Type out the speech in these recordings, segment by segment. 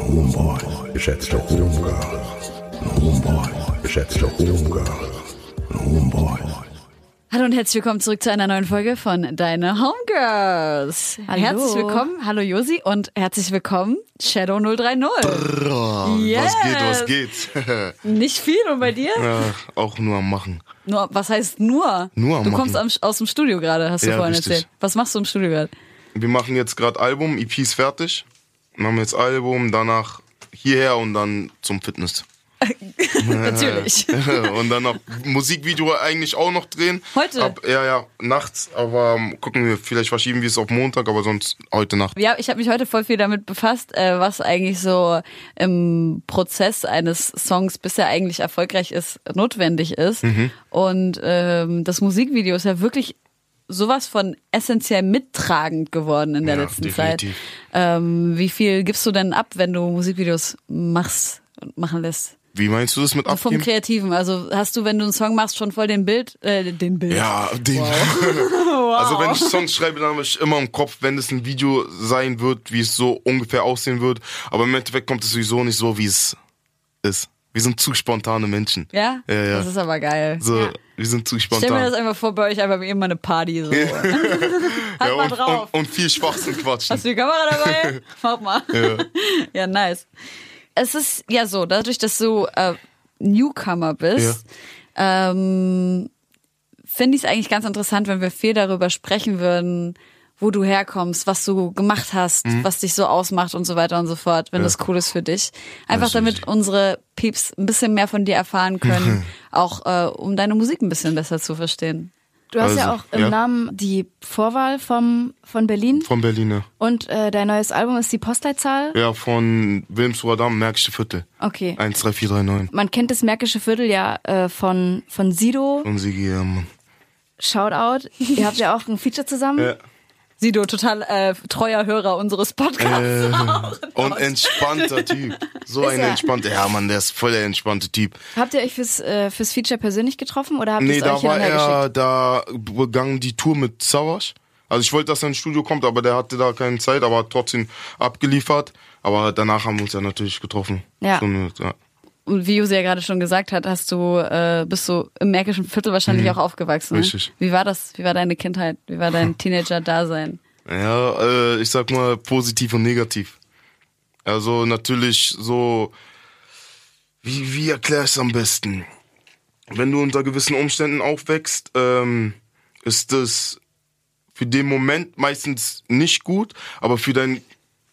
und Homeboys, geschätzte Homegirls und Homeboys, geschätzte Homegirls und Homeboys. Hallo und herzlich willkommen zurück zu einer neuen Folge von Deine Homegirls. Hallo. Herzlich willkommen, hallo Josi und herzlich willkommen Shadow 030. Brrr, Yes. Was geht, was geht? Nicht viel und bei dir? ja, auch nur am Machen. Nur, was heißt nur? Nur am Du kommst Machen. am, aus dem Studio gerade, hast du Ja, vorhin richtig. erzählt. Was machst du im Studio gerade? Wir machen jetzt gerade Album, EP ist fertig. Dann haben wir jetzt Album, danach hierher und dann zum Fitness. Natürlich. und dann noch Musikvideo eigentlich auch noch drehen. Heute? Ab, ja, ja, nachts. Aber gucken wir, vielleicht verschieben wir es auf Montag, aber sonst heute Nacht. Ja, ich habe mich heute voll viel damit befasst, äh, was eigentlich so im Prozess eines Songs, bis er eigentlich erfolgreich ist, notwendig ist. Mhm. Und ähm, das Musikvideo ist ja wirklich sowas von essentiell mittragend geworden in der Ja, letzten definitiv. Zeit. Ähm, wie viel gibst du denn ab, wenn du Musikvideos machst und machen lässt? Wie meinst du das mit So vom abgeben? Kreativen. Also hast du, wenn du einen Song machst, schon voll den Bild, äh, den Bild. Ja, den. Also wenn ich Songs schreibe, dann habe ich immer im Kopf, wenn es ein Video sein wird, wie es so ungefähr aussehen wird. Aber im Endeffekt kommt es sowieso nicht so, wie es ist. Wir sind zu spontane Menschen. Ja? Ja, ja. Das ist aber geil. So, wir sind zu Stell mir das spontan. einfach vor, bei euch einfach wie immer eine Party. So. halt Ja, mal und, drauf. und, und viel Schwachsinn quatschen. Hast du die Kamera dabei? Mach mal. Ja. Ja, nice. Es ist ja so, dadurch, dass du äh, Newcomer bist, ähm, finde ich es eigentlich ganz interessant, wenn wir viel darüber sprechen würden, wo du herkommst, was du gemacht hast, Mhm. was dich so ausmacht und so weiter und so fort, wenn das cool ist für dich. Einfach Das damit unsere Peeps ein bisschen mehr von dir erfahren können, auch äh, um deine Musik ein bisschen besser zu verstehen. Du hast ja Also, auch im ja. Namen die Vorwahl vom, von Berlin Von Berliner. und äh, dein neues Album ist die Postleitzahl. Ja, von Wilmsruher Damm, Märkische Viertel. Okay. 13439. Man kennt das Märkische Viertel ja äh, von, von Sido. Und Sigi, ja, Mann. Shoutout. Ihr habt ja auch ein Feature zusammen. Ja. Sido, total äh, treuer Hörer unseres Podcasts. Äh, und entspannter Typ. So Ist ein er. entspannter, ja Mann, der ist voll der entspannte Typ. Habt ihr euch fürs, äh, fürs Feature persönlich getroffen oder habt ihr Nee, es da euch hin war er, da begann die Tour mit Savage. Also ich wollte, dass er ins Studio kommt, aber der hatte da keine Zeit, aber hat trotzdem abgeliefert. Aber danach haben wir uns ja natürlich getroffen. Ja. So eine, ja. Und wie Josi ja gerade schon gesagt hat, hast du, äh, bist du im Märkischen Viertel wahrscheinlich auch aufgewachsen. Ne? Mhm. Richtig. Wie war das? Wie war deine Kindheit? Wie war dein Teenager-Dasein? Ja, äh, ich sag mal positiv und negativ. Also natürlich so, wie, wie erkläre ich es am besten? Wenn du unter gewissen Umständen aufwächst, ähm, ist es für den Moment meistens nicht gut, aber für deinen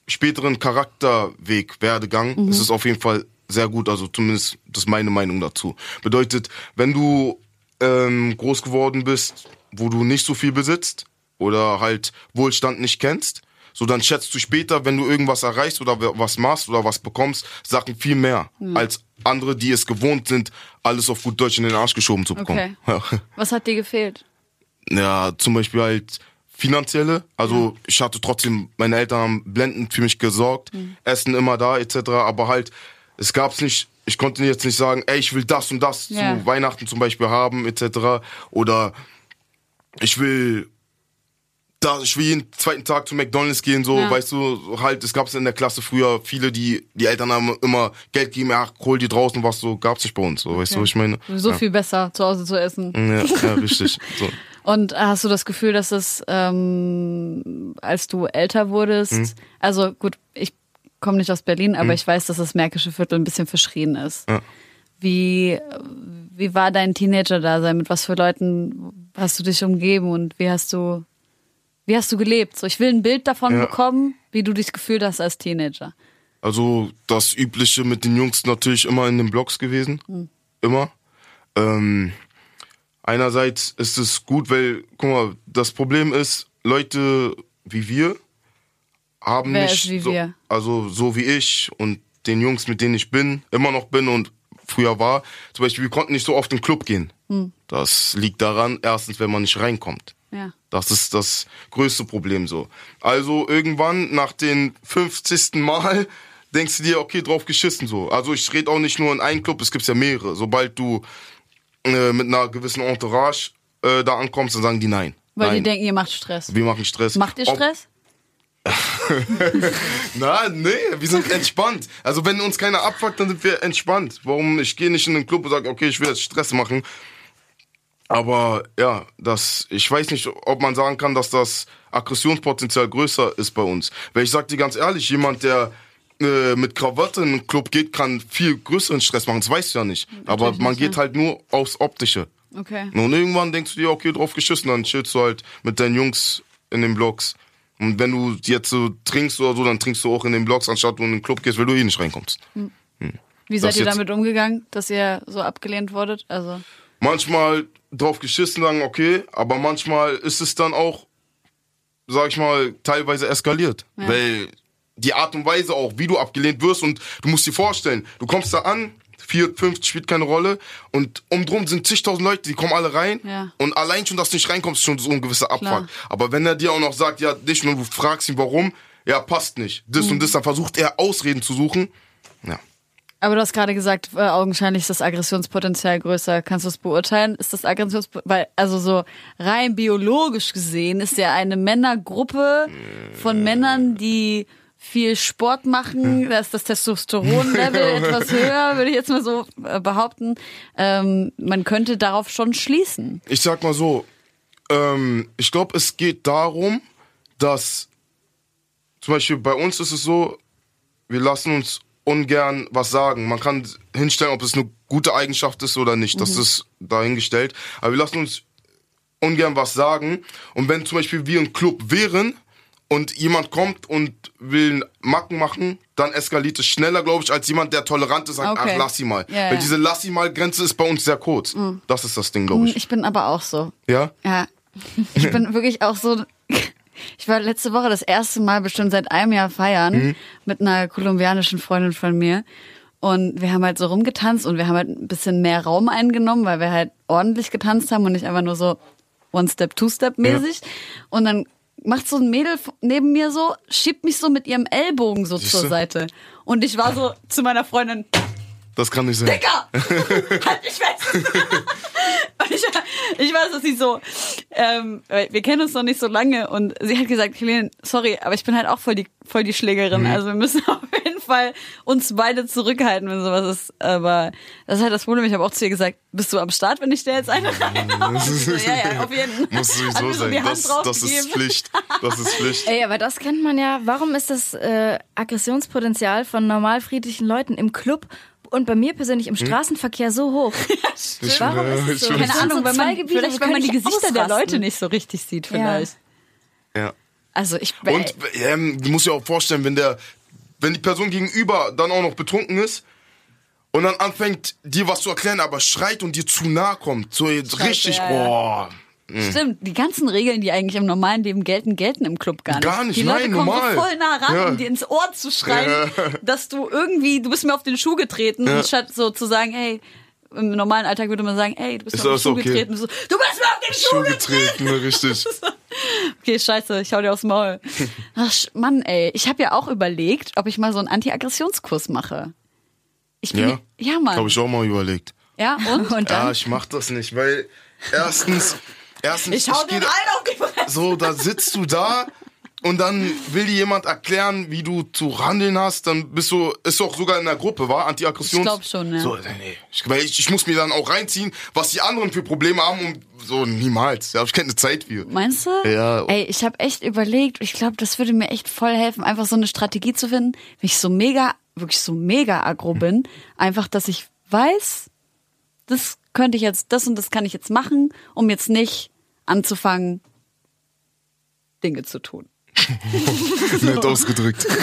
späteren Charakterweg, Werdegang, ist es auf jeden Fall sehr gut. Also zumindest das ist meine Meinung dazu. Bedeutet, wenn du ähm, groß geworden bist, wo du nicht so viel besitzt oder halt Wohlstand nicht kennst, so dann schätzt du später, wenn du irgendwas erreichst oder was machst oder was bekommst, Sachen viel mehr als andere, die es gewohnt sind, alles auf gut Deutsch in den Arsch geschoben zu bekommen. Was hat dir gefehlt? Ja, zum Beispiel halt finanzielle. Also ich hatte trotzdem, meine Eltern haben blendend für mich gesorgt, Essen immer da etc. Aber halt, es gab's nicht, ich konnte jetzt nicht sagen, ey, ich will das und das Ja. zu Weihnachten zum Beispiel haben etc. Oder ich will da, ich will jeden zweiten Tag zu McDonalds gehen, so, Ja. weißt du, halt, es gab's in der Klasse früher viele, die, die Eltern haben immer Geld gegeben, ach, hol dir draußen was, so, gab's nicht bei uns, so, weißt du, was ich meine? So ja. viel besser, zu Hause zu essen. Ja, ja, richtig. So. Und hast du das Gefühl, dass es, ähm, als du älter wurdest, Mhm. also gut, ich komme nicht aus Berlin, aber ich weiß, dass das Märkische Viertel ein bisschen verschrien ist. Ja. Wie, wie war dein Teenager-Dasein? Mit was für Leuten hast du dich umgeben und wie hast du, wie hast du gelebt? So, ich will ein Bild davon Ja. bekommen, wie du dich gefühlt hast als Teenager. Also das Übliche mit den Jungs natürlich immer in den Blogs gewesen. Immer. Ähm, einerseits ist es gut, weil, guck mal, das Problem ist, Leute wie wir haben Wer nicht ist wie so, wir? also so wie ich und den Jungs, mit denen ich bin, immer noch bin und früher war. Zum Beispiel, wir konnten nicht so oft in den Club gehen. Hm. Das liegt daran, erstens, wenn man nicht reinkommt. Ja. Das ist das größte Problem so. Also irgendwann nach den 50. Mal denkst du dir, okay, drauf geschissen so. Also ich rede auch nicht nur in einem Club, es gibt ja mehrere. Sobald du äh, mit einer gewissen Entourage äh, da ankommst, dann sagen die nein. Weil nein. die denken, ihr macht Stress. wir machen Stress. Macht ihr Ob- Stress? Na, nee, wir sind entspannt. Also wenn uns keiner abfuckt, dann sind wir entspannt. Warum? Ich gehe nicht in den Club und sage, okay, ich will jetzt Stress machen. Aber ja, das, ich weiß nicht, ob man sagen kann, dass das Aggressionspotenzial größer ist bei uns. Weil ich sag dir ganz ehrlich, jemand, der äh, mit Krawatte in den Club geht, kann viel größeren Stress machen. Das weißt du ja nicht. Aber man nicht, geht ja. halt nur aufs Optische. Okay. Und irgendwann denkst du dir, okay, drauf geschissen, dann chillst du halt mit deinen Jungs in den Blogs. Und wenn du jetzt so trinkst oder so, dann trinkst du auch in den Blogs, anstatt du in den Club gehst, weil du eh nicht reinkommst. Wie seid Das ihr damit umgegangen, dass ihr so abgelehnt wurdet? Also, Manchmal drauf geschissen, sagen, okay, aber manchmal ist es dann auch, sag ich mal, teilweise eskaliert. Ja. Weil die Art und Weise auch, wie du abgelehnt wirst und du musst dir vorstellen, du kommst da an, vier, fünf spielt keine Rolle und umdrum sind zigtausend Leute, die kommen alle rein Ja. und allein schon, dass du nicht reinkommst, ist schon so ein gewisser Abfuck. Aber wenn er dir auch noch sagt, ja, dich und du fragst ihn, warum, ja, passt nicht, das Mhm. und das, dann versucht er Ausreden zu suchen. Ja. aber du hast gerade gesagt, äh, augenscheinlich ist das Aggressionspotenzial größer. Kannst du es beurteilen? Ist das Aggressionspotenzial, weil, also so rein biologisch gesehen ist ja eine Männergruppe von Männern, die viel Sport machen, da ist das Testosteronlevel etwas höher, würde ich jetzt mal so äh, behaupten. Ähm, man könnte darauf schon schließen. ich sag mal so, ähm, ich glaube, es geht darum, dass zum Beispiel bei uns ist es so, wir lassen uns ungern was sagen. Man kann hinstellen, ob es eine gute Eigenschaft ist oder nicht. Das ist dahingestellt. Aber wir lassen uns ungern was sagen. Und wenn zum Beispiel wir ein Club wären und jemand kommt und will Macken machen, dann eskaliert es schneller, glaube ich, als jemand, der tolerant ist, sagt, Okay. ach, lass sie mal. Ja, Weil ja. Mhm. diese lass sie mal Grenze ist bei uns sehr kurz. Das ist das Ding, glaube ich. Ich bin aber auch so. Ja? Ja, ich bin wirklich auch so. Ich war letzte Woche das erste Mal bestimmt seit einem Jahr feiern Mhm. mit einer kolumbianischen Freundin von mir. Und wir haben halt so rumgetanzt und wir haben halt ein bisschen mehr Raum eingenommen, weil wir halt ordentlich getanzt haben und nicht einfach nur so One-Step, Two-Step mäßig. Und dann macht so ein Mädel neben mir so, schiebt mich so mit ihrem Ellbogen so zur du? Seite. Und ich war so zu meiner Freundin, Das kann nicht sein. Dicker! halt dich fest! und ich, ich weiß, dass sie so, ähm, wir kennen uns noch nicht so lange und sie hat gesagt, Helene, sorry, aber ich bin halt auch voll die, voll die Schlägerin. Mhm. Also wir müssen auf jeden Fall uns beide zurückhalten, wenn sowas ist. Aber das ist halt das Problem. Ich habe auch zu ihr gesagt, bist du am Start, wenn ich dir jetzt eine reinhaue? so, ja, ja, auf jeden Fall. Muss sowieso so sein. Das, das ist. Pflicht. Das ist Pflicht. Ey, aber das kennt man ja. Warum ist das äh, Aggressionspotenzial von normal friedlichen Leuten im Club und bei mir persönlich im Straßenverkehr so hoch? Ich Warum schwöre, ist es so? Keine Ahnung, zwei man, Gebiete, vielleicht, wenn man die Gesichter der ausrasten. Leute nicht so richtig sieht, vielleicht. Ja. Also ich Und ähm, du musst dir auch vorstellen, wenn der, wenn die Person gegenüber dann auch noch betrunken ist und dann anfängt dir was zu erklären, aber schreit und dir zu nahe kommt, so jetzt Schreit, richtig, ja, boah. Stimmt, die ganzen Regeln, die eigentlich im normalen Leben gelten, gelten im Club gar nicht. Gar nicht, die Leute nein, kommen normal. so voll nah ran, Ja. um dir ins Ohr zu schreien, dass du irgendwie, du bist mir auf den Schuh getreten, Ja. anstatt so zu sagen, hey, im normalen Alltag würde man sagen, hey, du bist Ist mir auf den Schuh okay. getreten. Du, so, du bist mir auf den Schuh, Schuh getreten, ne, richtig. getreten. Okay, scheiße, ich hau dir aufs Maul. Ach, Mann, ey. Ich habe ja auch überlegt, ob ich mal so einen Anti-Aggressionskurs mache. Ich bin, Ja? ja, Mann. Habe ich auch mal überlegt. Ja, und? Und Ja, dann? ich mach das nicht, weil erstens, erstens, Ich hau da- rein auf die Fresse. so, da sitzt du da und dann will dir jemand erklären, wie du zu handeln hast, dann bist du, ist auch sogar in der Gruppe, war Anti-Aggressions. Ich glaub schon, ja. So, nee, nee. Ich, weil ich, ich muss mir dann auch reinziehen, was die anderen für Probleme haben und so, niemals. Da hab ich keine Zeit für. Meinst du? Ja. Ey, ich habe echt überlegt, ich glaube, das würde mir echt voll helfen, einfach so eine Strategie zu finden, wenn ich so mega, wirklich so mega aggro bin, einfach, dass ich weiß, das könnte ich jetzt, das und das kann ich jetzt machen, um jetzt nicht anzufangen, Dinge zu tun. Nett ausgedrückt.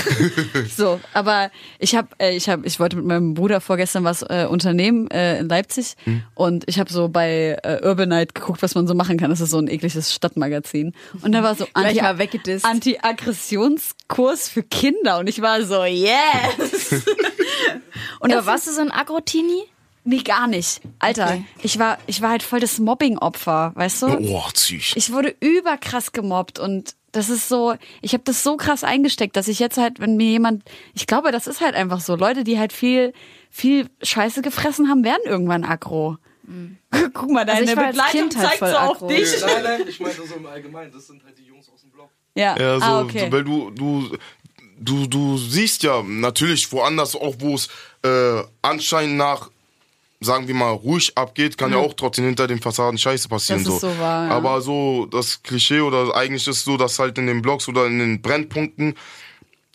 So, aber ich habe, äh, ich habe, ich wollte mit meinem Bruder vorgestern was äh, unternehmen äh, in Leipzig und ich habe so bei äh, Urbanite geguckt, was man so machen kann. Das ist so ein ekliges Stadtmagazin und da war so Anti mal weggedisst. Anti-Aggressionskurs für Kinder und ich war so yes. und das warst du so ein Agro-Teenie? Nee, gar nicht. Alter, Okay. ich war ich war halt voll das Mobbing-Opfer, weißt du? Oh, Züch. Ich wurde überkrass gemobbt und das ist so, ich habe das so krass eingesteckt, dass ich jetzt halt, wenn mir jemand, ich glaube, das ist halt einfach so, Leute, die halt viel, viel Scheiße gefressen haben, werden irgendwann aggro. Guck mal, deine Also ich Begleitung Kind halt zeigt voll so auf aggro. dich. Nein, nein, ich meinte so im Allgemeinen, das sind halt die Jungs aus dem Block. Ja, Ja, so, ah, okay. weil du, du, du, du siehst ja natürlich woanders auch, wo es äh, anscheinend nach, sagen wir mal, ruhig abgeht, kann ja, auch trotzdem hinter den Fassaden Scheiße passieren. Das ist so wahr, ja. Aber so das Klischee oder eigentlich ist so, dass halt in den Blogs oder in den Brennpunkten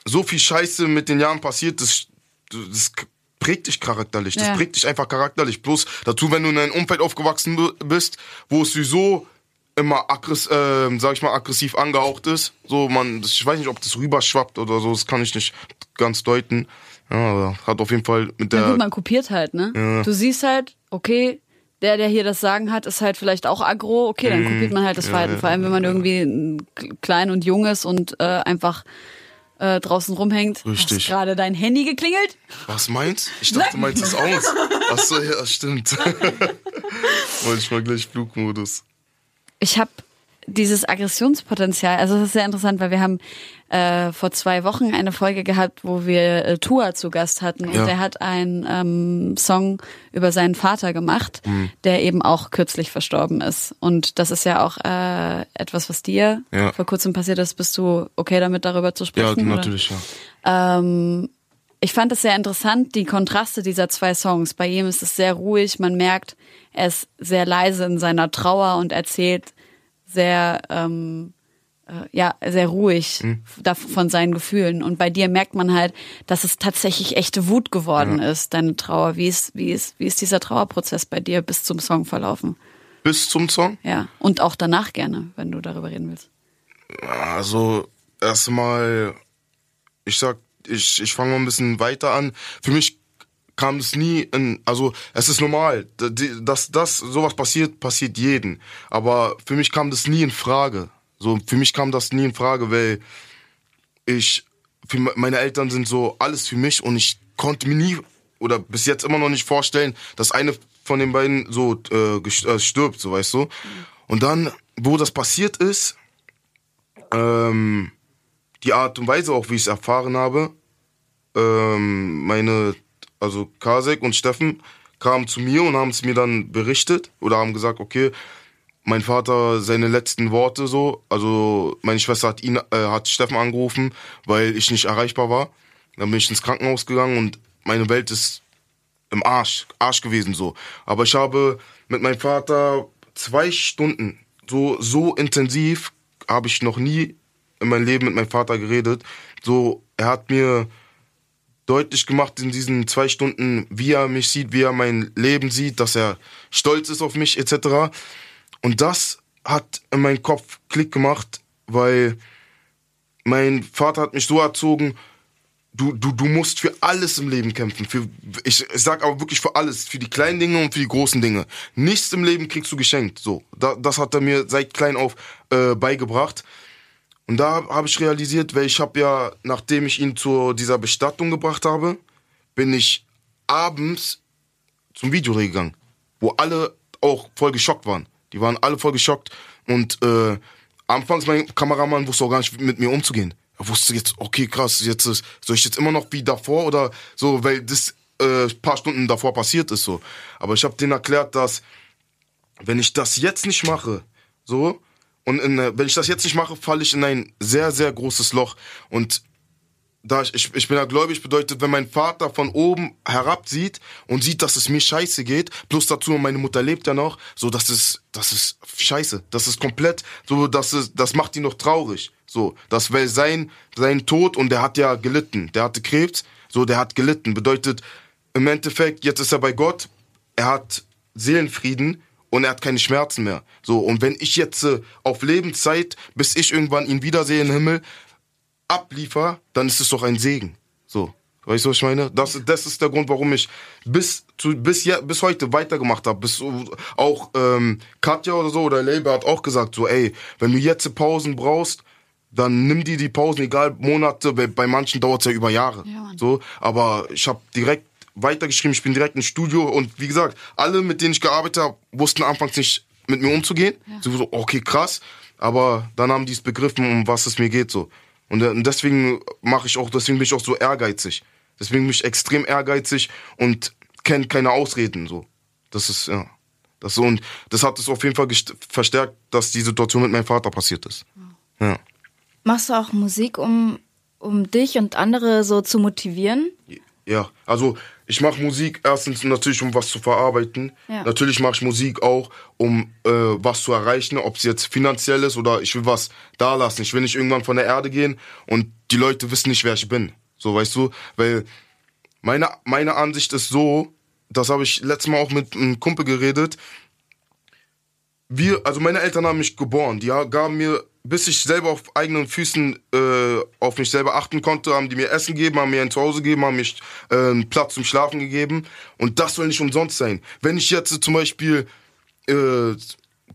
so viel Scheiße mit den Jahren passiert, das, das prägt dich charakterlich. Das Ja. prägt dich einfach charakterlich. Plus dazu, wenn du in einem Umfeld aufgewachsen bi- bist, wo es sowieso immer aggress äh, sag ich mal, aggressiv angehaucht ist. So, man, ich weiß nicht, ob das rüberschwappt oder so, das kann ich nicht ganz deuten. Ja, aber hat auf jeden Fall mit der. Na gut, man kopiert halt, ne? Ja. Du siehst halt, okay, der, der hier das Sagen hat, ist halt vielleicht auch aggro, okay, dann kopiert man halt das Verhalten. Vor allem, wenn man irgendwie klein und jung ist und äh, einfach äh, draußen rumhängt. Richtig. Hast gerade dein Handy geklingelt? Was meinst Ich dachte, du meinst es aus. Achso, ja, stimmt. Wollte ich mal gleich Flugmodus. Ich habe dieses Aggressionspotenzial, also das ist sehr interessant, weil wir haben äh, vor zwei Wochen eine Folge gehabt, wo wir äh, Tua zu Gast hatten und Ja. der hat einen ähm, Song über seinen Vater gemacht, Mhm. der eben auch kürzlich verstorben ist. Und das ist ja auch äh, etwas, was dir Ja. vor kurzem passiert ist. Bist du okay damit, darüber zu Ja, sprechen? oder? natürlich, ja. Ähm, ich fand es sehr interessant, die Kontraste dieser zwei Songs. Bei ihm ist es sehr ruhig, man merkt, er ist sehr leise in seiner Trauer und erzählt sehr, ähm, äh, ja, sehr ruhig da- von seinen Gefühlen. Und bei dir merkt man halt, dass es tatsächlich echte Wut geworden ist, deine Trauer. Wie ist, wie ist, wie ist dieser Trauerprozess bei dir bis zum Song verlaufen? Bis zum Song? Ja. Und auch danach gerne, wenn du darüber reden willst. Also, erstmal, ich sag, ich, ich fange mal ein bisschen weiter an. Für mich kam es nie in, also es ist normal, dass das sowas passiert, passiert jeden. Aber für mich kam das nie in Frage. So, für mich kam das nie in Frage, weil ich, für me- meine Eltern sind so alles für mich und ich konnte mir nie oder bis jetzt immer noch nicht vorstellen, dass eine von den beiden so äh, äh, stirbt, so weißt du. Und dann, wo das passiert ist, ähm, die Art und Weise auch, wie ich es erfahren habe, ähm, meine, also Kasek und Steffen kamen zu mir und haben es mir dann berichtet oder haben gesagt, okay, mein Vater seine letzten Worte so, also meine Schwester hat ihn, äh, hat Steffen angerufen, weil ich nicht erreichbar war. Dann bin ich ins Krankenhaus gegangen und meine Welt ist im Arsch, Arsch gewesen so. Aber ich habe mit meinem Vater zwei Stunden so so intensiv habe ich noch nie in meinem Leben mit meinem Vater geredet. So, er hat mir deutlich gemacht in diesen zwei Stunden, wie er mich sieht, wie er mein Leben sieht, dass er stolz ist auf mich etc. Und das hat in meinem Kopf Klick gemacht, weil mein Vater hat mich so erzogen, du, du, du musst für alles im Leben kämpfen. Für, ich, sag aber wirklich für alles. Für die kleinen Dinge und für die großen Dinge. Nichts im Leben kriegst du geschenkt. So, da, das hat er mir seit klein auf äh, beigebracht. Und da habe ich realisiert, weil ich habe ja, nachdem ich ihn zu dieser Bestattung gebracht habe, bin ich abends zum Videodreh gegangen, wo alle auch voll geschockt waren. Die waren alle voll geschockt und äh, anfangs mein Kameramann wusste auch gar nicht mit mir umzugehen. Er wusste jetzt, okay, krass, jetzt ist, soll ich jetzt immer noch wie davor oder so, weil das äh, paar Stunden davor passiert ist so. Aber ich habe denen erklärt, dass wenn ich das jetzt nicht mache, so und in, wenn ich das jetzt nicht mache, falle ich in ein sehr sehr großes Loch und da ich, ich, ich bin ja gläubig, bedeutet, wenn mein Vater von oben herab sieht und sieht, dass es mir scheiße geht, plus dazu meine Mutter lebt ja noch, so das ist, das ist scheiße. Das ist komplett, so das ist, das macht ihn noch traurig. So, das wäre sein, sein Tod und der hat ja gelitten. Der hatte Krebs, so der hat gelitten. Bedeutet, im Endeffekt, jetzt ist er bei Gott, er hat Seelenfrieden und er hat keine Schmerzen mehr. So, und wenn ich jetzt äh, auf Lebenszeit, bis ich irgendwann ihn wiedersehe im Himmel, abliefer, dann ist es doch ein Segen. So. Weißt du, was ich meine? Das, das ist der Grund, warum ich bis, zu, bis, ja, bis heute weitergemacht habe. Bis auch ähm, Katja oder so oder Label hat auch gesagt, so, ey, wenn du jetzt Pausen brauchst, dann nimm dir die Pausen, egal Monate, weil bei manchen dauert es ja über Jahre. Ja, so, aber ich habe direkt weitergeschrieben, ich bin direkt ins Studio und wie gesagt, alle, mit denen ich gearbeitet habe, wussten anfangs nicht mit mir umzugehen. Ja. So, okay, krass. Aber dann haben die es begriffen, um was es mir geht so. Und äh, deswegen mache ich auch, deswegen bin ich auch so ehrgeizig. Deswegen bin ich extrem ehrgeizig und kenne keine Ausreden so. Das ist ja, das so und das hat es auf jeden Fall verstärkt, dass die Situation mit meinem Vater passiert ist. Ja. Machst du auch Musik, um, um dich und andere so zu motivieren? Ja, also ich mache Musik erstens natürlich, um was zu verarbeiten. Ja. Natürlich mache ich Musik auch, um äh, was zu erreichen, ob es jetzt finanziell ist oder ich will was da lassen. Ich will nicht irgendwann von der Erde gehen und die Leute wissen nicht, wer ich bin. So, weißt du? Weil meine, meine Ansicht ist so, das habe ich letztes Mal auch mit einem Kumpel geredet. Wir, also meine Eltern haben mich geboren. Die gaben mir, bis ich selber auf eigenen Füßen äh, auf mich selber achten konnte, haben die mir Essen gegeben, haben mir ein Zuhause gegeben, haben mich äh, einen Platz zum Schlafen gegeben. Und das soll nicht umsonst sein. Wenn ich jetzt zum Beispiel äh,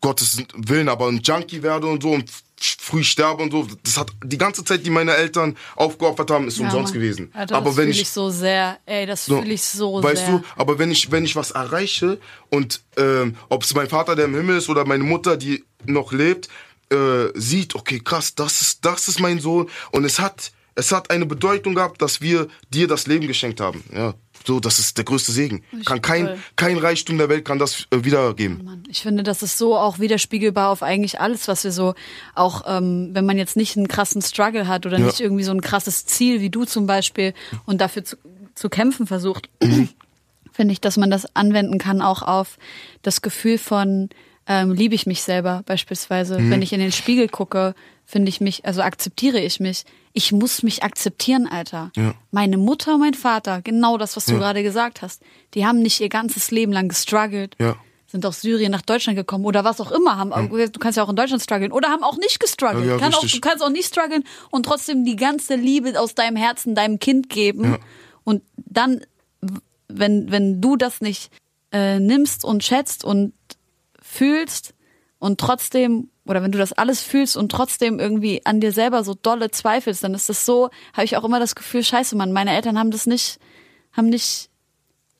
Gottes Willen, aber ein Junkie werde und so und früh sterbe und so, das hat die ganze Zeit, die meine Eltern aufgeopfert haben, ist umsonst Mann. gewesen. Alter, aber das wenn fühle ich so sehr. Ey, das so, fühle ich so weißt sehr. du, aber wenn ich wenn ich was erreiche und ähm, ob es mein Vater, der im Himmel ist, oder meine Mutter, die noch lebt, äh, sieht, okay, krass, das ist das ist mein Sohn und es hat es hat eine Bedeutung gehabt, dass wir dir das Leben geschenkt haben. Ja, so, das ist der größte Segen. Kann kein toll. kein Reichtum der Welt kann das äh, wiedergeben. Mann, ich finde, das ist so auch widerspiegelbar auf eigentlich alles, was wir so, auch ähm, wenn man jetzt nicht einen krassen Struggle hat oder Ja. nicht irgendwie so ein krasses Ziel wie du zum Beispiel und dafür zu, zu kämpfen versucht, Mhm. finde ich, dass man das anwenden kann auch auf das Gefühl von ähm, liebe ich mich selber beispielsweise. Mhm. Wenn ich in den Spiegel gucke, finde ich mich, also akzeptiere ich mich. Ich muss mich akzeptieren, Alter. Ja. Meine Mutter, mein Vater, genau das, was du Ja. gerade gesagt hast. Die haben nicht ihr ganzes Leben lang gestruggelt Ja. sind aus Syrien nach Deutschland gekommen oder was auch immer haben. Du kannst ja auch in Deutschland strugglen oder haben auch nicht gestruggelt. Ja, Kann auch, du kannst auch nicht strugglen und trotzdem die ganze Liebe aus deinem Herzen deinem Kind geben. Ja. Und dann, wenn, wenn du das nicht äh, nimmst und schätzt und fühlst und trotzdem, oder wenn du das alles fühlst und trotzdem irgendwie an dir selber so dolle zweifelst, dann ist das so, habe ich auch immer das Gefühl, scheiße, Mann, meine Eltern haben das nicht, haben nicht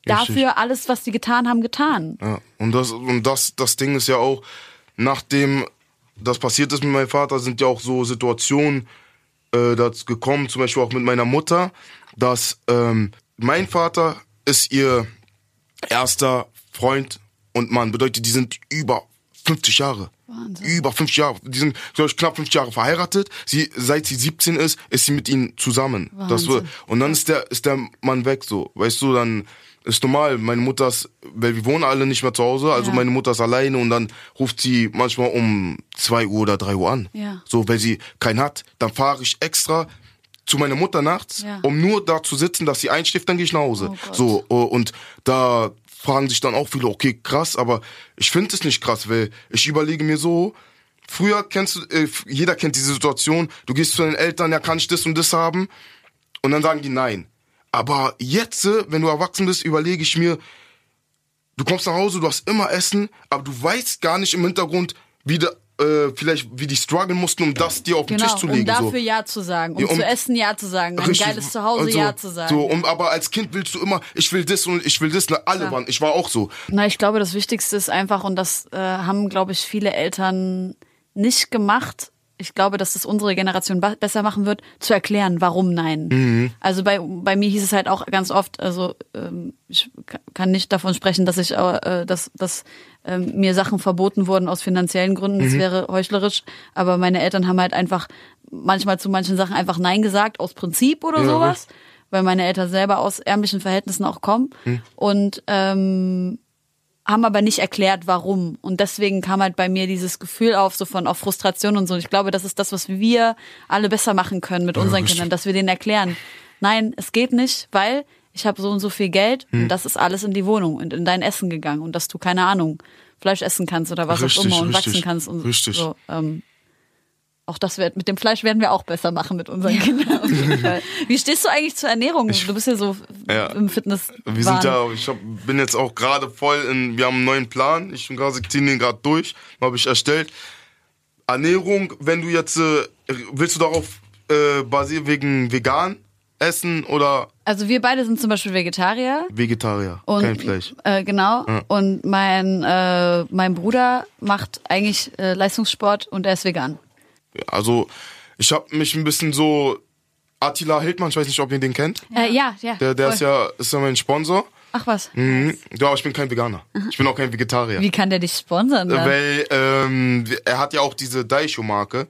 Richtig. dafür alles, was sie getan haben, getan. Ja, und das, und das, das Ding ist ja auch, nachdem das passiert ist mit meinem Vater, sind ja auch so Situationen äh, dazu gekommen, zum Beispiel auch mit meiner Mutter, dass ähm, mein Vater ist ihr erster Freund und Mann. Bedeutet, die sind über 50 Jahre. Wahnsinn. Über 50 Jahre. Die sind, glaube ich, knapp 50 Jahre verheiratet. Sie, seit sie 17 ist, ist sie mit ihnen zusammen. Das, Wahnsinn. und dann ist der, ist der Mann weg, so. Weißt du, dann ist normal. Meine Mutter ist, weil wir wohnen alle nicht mehr zu Hause, also Ja. meine Mutter ist alleine und dann ruft sie manchmal um 2 Uhr oder 3 Uhr an. Ja. So, weil sie keinen hat. Dann fahre ich extra zu meiner Mutter nachts, Ja. um nur da zu sitzen, dass sie einschläft, dann gehe ich nach Hause. Oh so, oh, und da fragen sich dann auch viele, okay, krass, aber ich finde es nicht krass, weil ich überlege mir so, früher kennst du, äh, jeder kennt diese Situation, du gehst zu deinen Eltern, ja, kann ich das und das haben? Und dann sagen die nein. Aber jetzt, wenn du erwachsen bist, überlege ich mir, du kommst nach Hause, du hast immer Essen, aber du weißt gar nicht im Hintergrund, wie de, äh, vielleicht wie die strugglen mussten, um das dir auf den Genau, Tisch zu um legen. dafür so. Ja zu sagen, um, Ja, um- zu essen Ja zu sagen, ein Richtig. geiles Zuhause Also, Ja zu sagen. So, und, aber als Kind willst du immer, ich will das und ich will das. Ne, alle Klar. waren, ich war auch so. Na, ich glaube, das Wichtigste ist einfach, und das äh, haben, glaube ich, viele Eltern nicht gemacht, ich glaube, dass das unsere Generation besser machen wird, zu erklären, warum nein. Mhm. Also bei, bei mir hieß es halt auch ganz oft, also ähm, ich ka- kann nicht davon sprechen, dass ich äh, dass, dass ähm, mir Sachen verboten wurden aus finanziellen Gründen. Mhm. Das wäre heuchlerisch. Aber meine Eltern haben halt einfach manchmal zu manchen Sachen einfach Nein gesagt, aus Prinzip oder Ja, sowas. Weil meine Eltern selber aus ärmlichen Verhältnissen auch kommen. Mhm. Und ähm, haben aber nicht erklärt, warum. Und deswegen kam halt bei mir dieses Gefühl auf, so von auf Frustration und so. Und ich glaube, das ist das, was wir alle besser machen können mit unseren. Kindern, dass wir denen erklären, nein, es geht nicht, weil ich habe so und so viel Geld Hm. und das ist alles in die Wohnung und in dein Essen gegangen und dass du, keine Ahnung, Fleisch essen kannst oder was Richtig, auch immer und richtig, wachsen kannst und richtig. so. Ähm, auch das wird mit dem Fleisch werden wir auch besser machen mit unseren Kindern. Wie stehst du eigentlich zur Ernährung? du bist ja so Ja. im Fitness. Wir sind ja, ich hab, bin jetzt auch gerade voll in, wir haben einen neuen Plan. Ich und Gase ziehen den gerade durch, habe ich erstellt. Ernährung, wenn du jetzt, äh, willst du darauf äh, basieren wegen vegan essen oder Also wir beide sind zum Beispiel Vegetarier. Vegetarier? Und, Kein Fleisch. Äh, genau. Und mein, äh, mein Bruder macht eigentlich äh, Leistungssport und er ist vegan. Also, ich habe mich ein bisschen so, Attila Hildmann, ich weiß nicht, ob ihr den kennt. Äh, ja, ja. Der, der voll. ist ja, ist ja mein Sponsor. Ach was. Mhm. Ja, aber ich bin kein Veganer. Ich bin auch kein Vegetarier. Wie kann der dich sponsern? Dann? Weil ähm, er hat ja auch diese Daisho-Marke.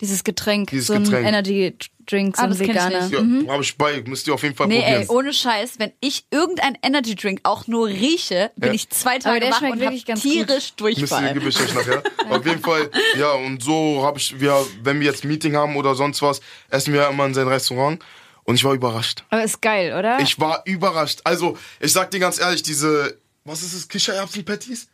Dieses Getränk, Dieses so ein Getränk. Energy Drink, so Ah, ein das kenn ich veganer. nicht. Ja, Mhm. habe ich bei, müsst ihr auf jeden Fall Nee, probieren. ey, ohne Scheiß, wenn ich irgendein Energy Drink auch nur rieche, bin Ja. ich zwei Tage der wach und wirklich hab ganz tierisch Müsst ihr, Durchfall. gebe ich euch nachher. Auf jeden Fall, ja, und so habe ich, wir, wenn wir jetzt Meeting haben oder sonst was, essen wir immer in sein Restaurant. Und ich war überrascht. Aber ist geil, oder? Ich war überrascht. Also, ich sag dir ganz ehrlich, diese, was ist das, Kichererbsen-Patties?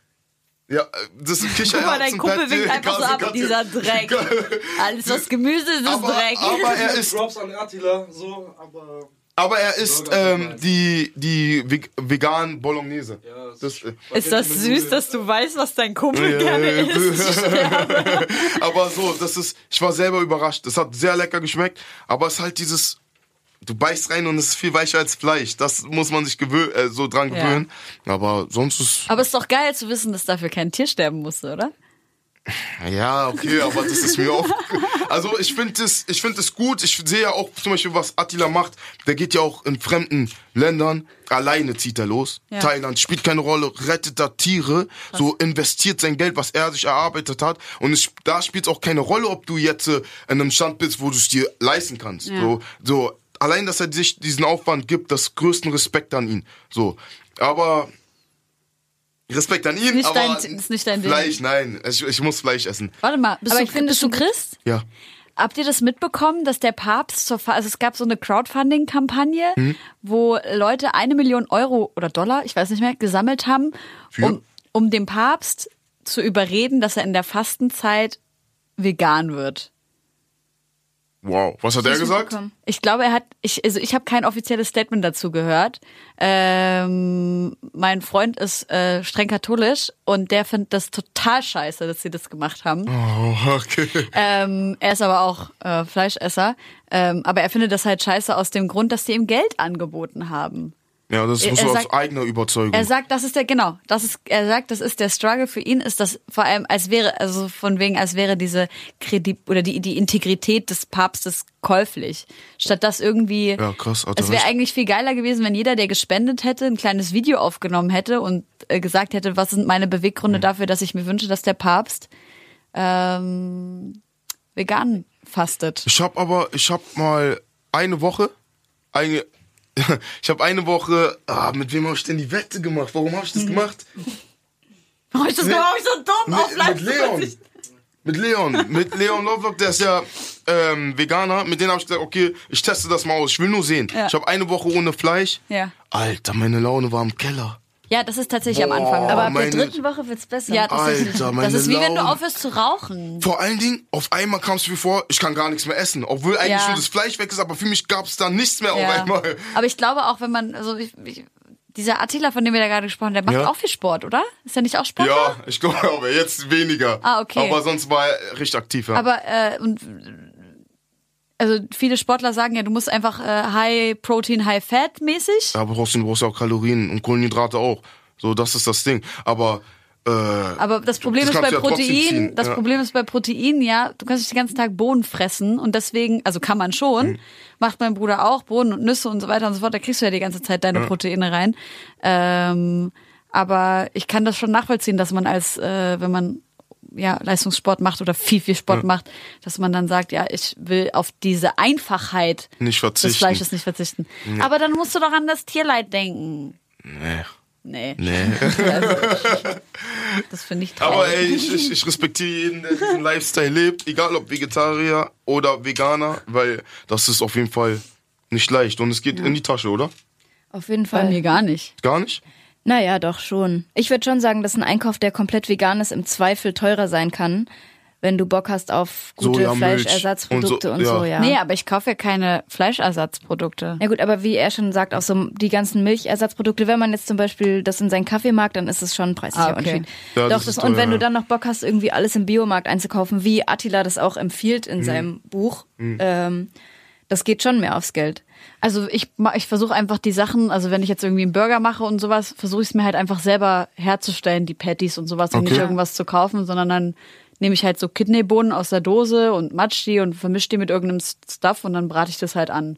Ja, das sind Guck mal, dein. Kumpel winkt einfach so ab, dieser Dreck. Alles, was Gemüse ist, ist aber, Dreck. aber er ist Props an Attila, so, aber. Aber er isst ähm, die, die veg veganen Bolognese. Ja, Das, äh, ist das süß, dass du weißt, was dein Kumpel Ja, gerne ja. isst? aber so, das ist, ich war selber überrascht. Es hat sehr lecker geschmeckt, aber es ist halt dieses, du beißt rein und es ist viel weicher als Fleisch. Das muss man sich gewö äh, so dran Ja. gewöhnen. Aber sonst ist, Aber es ist doch geil zu wissen, dass dafür kein Tier sterben musste, oder? ja, okay, aber das ist mir auch, also ich finde es, ich finde es gut. Ich sehe ja auch zum Beispiel, was Attila macht. Der geht ja auch in fremden Ländern. Alleine zieht er los. Ja. Thailand spielt keine Rolle, rettet da Tiere, so investiert sein Geld, was er sich erarbeitet hat. Und es, da spielt es auch keine Rolle, ob du jetzt äh, in einem Stand bist, wo du es dir leisten kannst. Ja. So, so, allein, dass er sich diesen Aufwand gibt, das größten Respekt an ihn. So, aber Respekt an ihn, Nicht aber dein- ist nicht dein Ding. Fleisch, nein, ich, ich muss Fleisch essen. Warte mal, bist, Aber du, bist du Christ? Ja. Habt ihr das mitbekommen, dass der Papst zur, Fa- also es gab so eine Crowdfunding-Kampagne, Mhm. wo Leute eine Million Euro oder Dollar, ich weiß nicht mehr, gesammelt haben, Für? um, um den Papst zu überreden, dass er in der Fastenzeit vegan wird. Wow. Was hat er gesagt? mitbekommen. Ich glaube, er hat, ich, also ich habe kein offizielles Statement dazu gehört. Ähm, mein Freund ist äh, streng katholisch und der findet das total scheiße, dass sie das gemacht haben. Oh, okay. Ähm, er ist aber auch äh, Fleischesser. Ähm, aber er findet das halt scheiße aus dem Grund, dass die ihm Geld angeboten haben. Ja, das ist so aus eigener Überzeugung. Er sagt, das ist der, genau, das ist, er sagt, das ist der Struggle für ihn, ist das vor allem, als wäre, also von wegen, als wäre diese Kredit oder die, die Integrität des Papstes käuflich. Statt das irgendwie, Ja, krass, hat er es wäre eigentlich viel geiler gewesen, wenn jeder, der gespendet hätte, ein kleines Video aufgenommen hätte und äh, gesagt hätte, was sind meine Mhm. Beweggründe dafür, dass ich mir wünsche, dass der Papst ähm, vegan fastet. Ich habe aber, ich habe mal eine Woche, eine, ich habe eine Woche, ah, mit wem habe ich denn die Wette gemacht? Warum habe ich das gemacht? Oh, ist das glaube ich so dumm auf Mit, mit Leon. Mit Leon. Mit Leon Lovelock, der ist ja ähm, Veganer. Mit denen habe ich gesagt, okay, ich teste das mal aus. Ich will nur sehen. Ja. Ich habe eine Woche ohne Fleisch. Ja. Alter, meine Laune war im Keller. Ja, das ist tatsächlich am Anfang. Boah, Aber ab meine- der dritten Woche wird's besser. Ja, tatsächlich. Alter, meine das ist wie wenn du aufhörst zu rauchen. Vor allen Dingen, auf einmal kam es mir vor, ich kann gar nichts mehr essen. Obwohl eigentlich Ja. schon das Fleisch weg ist, aber für mich gab es da nichts mehr auf Ja. einmal. Aber ich glaube auch, wenn man, also ich, ich, dieser Attila, von dem wir da gerade gesprochen haben, der macht Ja. auch viel Sport, oder? Ist er nicht auch Sportler? Ja, ich glaube, aber jetzt weniger. Ah, okay. Aber sonst war er richtig aktiv, ja. Aber äh, und also viele Sportler sagen ja, du musst einfach äh, High Protein, High Fat mäßig. Da brauchst du, brauchst ja auch Kalorien und Kohlenhydrate auch. So, das ist das Ding. Aber Äh, Aber das Problem das ist bei ja Protein, das ja. Problem ist bei Protein, ja, du kannst nicht den ganzen Tag Bohnen fressen und deswegen, also kann man schon, Mhm. macht mein Bruder auch, Bohnen und Nüsse und so weiter und so fort, da kriegst du ja die ganze Zeit deine Proteine rein. Ähm, aber ich kann das schon nachvollziehen, dass man als, äh, wenn man ja, Leistungssport macht oder viel, viel Sport macht, dass man dann sagt, ja, ich will auf diese Einfachheit Nicht verzichten. des Fleisches nicht verzichten. Aber dann musst du doch an das Tierleid denken. nee. Nee, Nee. also, das finde ich traurig. Aber ey, ich, ich, ich respektiere jeden, der diesen Lifestyle lebt, egal ob Vegetarier oder Veganer, weil das ist auf jeden Fall nicht leicht und es geht in die Tasche, oder? Auf jeden Bei mir Fall. gar nicht. Gar nicht? Naja, doch schon. Ich würde schon sagen, dass ein Einkauf, der komplett vegan ist, im Zweifel teurer sein kann, wenn du Bock hast auf gute Sojamilch Fleischersatzprodukte und und so, so, ja. ja. Nee, aber ich kaufe ja keine Fleischersatzprodukte. Ja gut, aber wie er schon sagt, auch so die ganzen Milchersatzprodukte, wenn man jetzt zum Beispiel das in seinen Kaffee mag, dann ist es schon ein preislicher Ah, okay. Unterschied. Ja, Doch, das das, und teuer, wenn du dann noch Bock hast, irgendwie alles im Biomarkt einzukaufen, wie Attila das auch empfiehlt Mhm. in seinem Buch, ähm, das geht schon mehr aufs Geld. Also ich, ich versuche einfach die Sachen, also wenn ich jetzt irgendwie einen Burger mache und sowas, versuche ich es mir halt einfach selber herzustellen, die Patties und sowas, und Okay. nicht irgendwas zu kaufen, sondern dann nehme ich halt so Kidneybohnen aus der Dose und matsch die und vermische die mit irgendeinem Stuff und dann brate ich das halt an.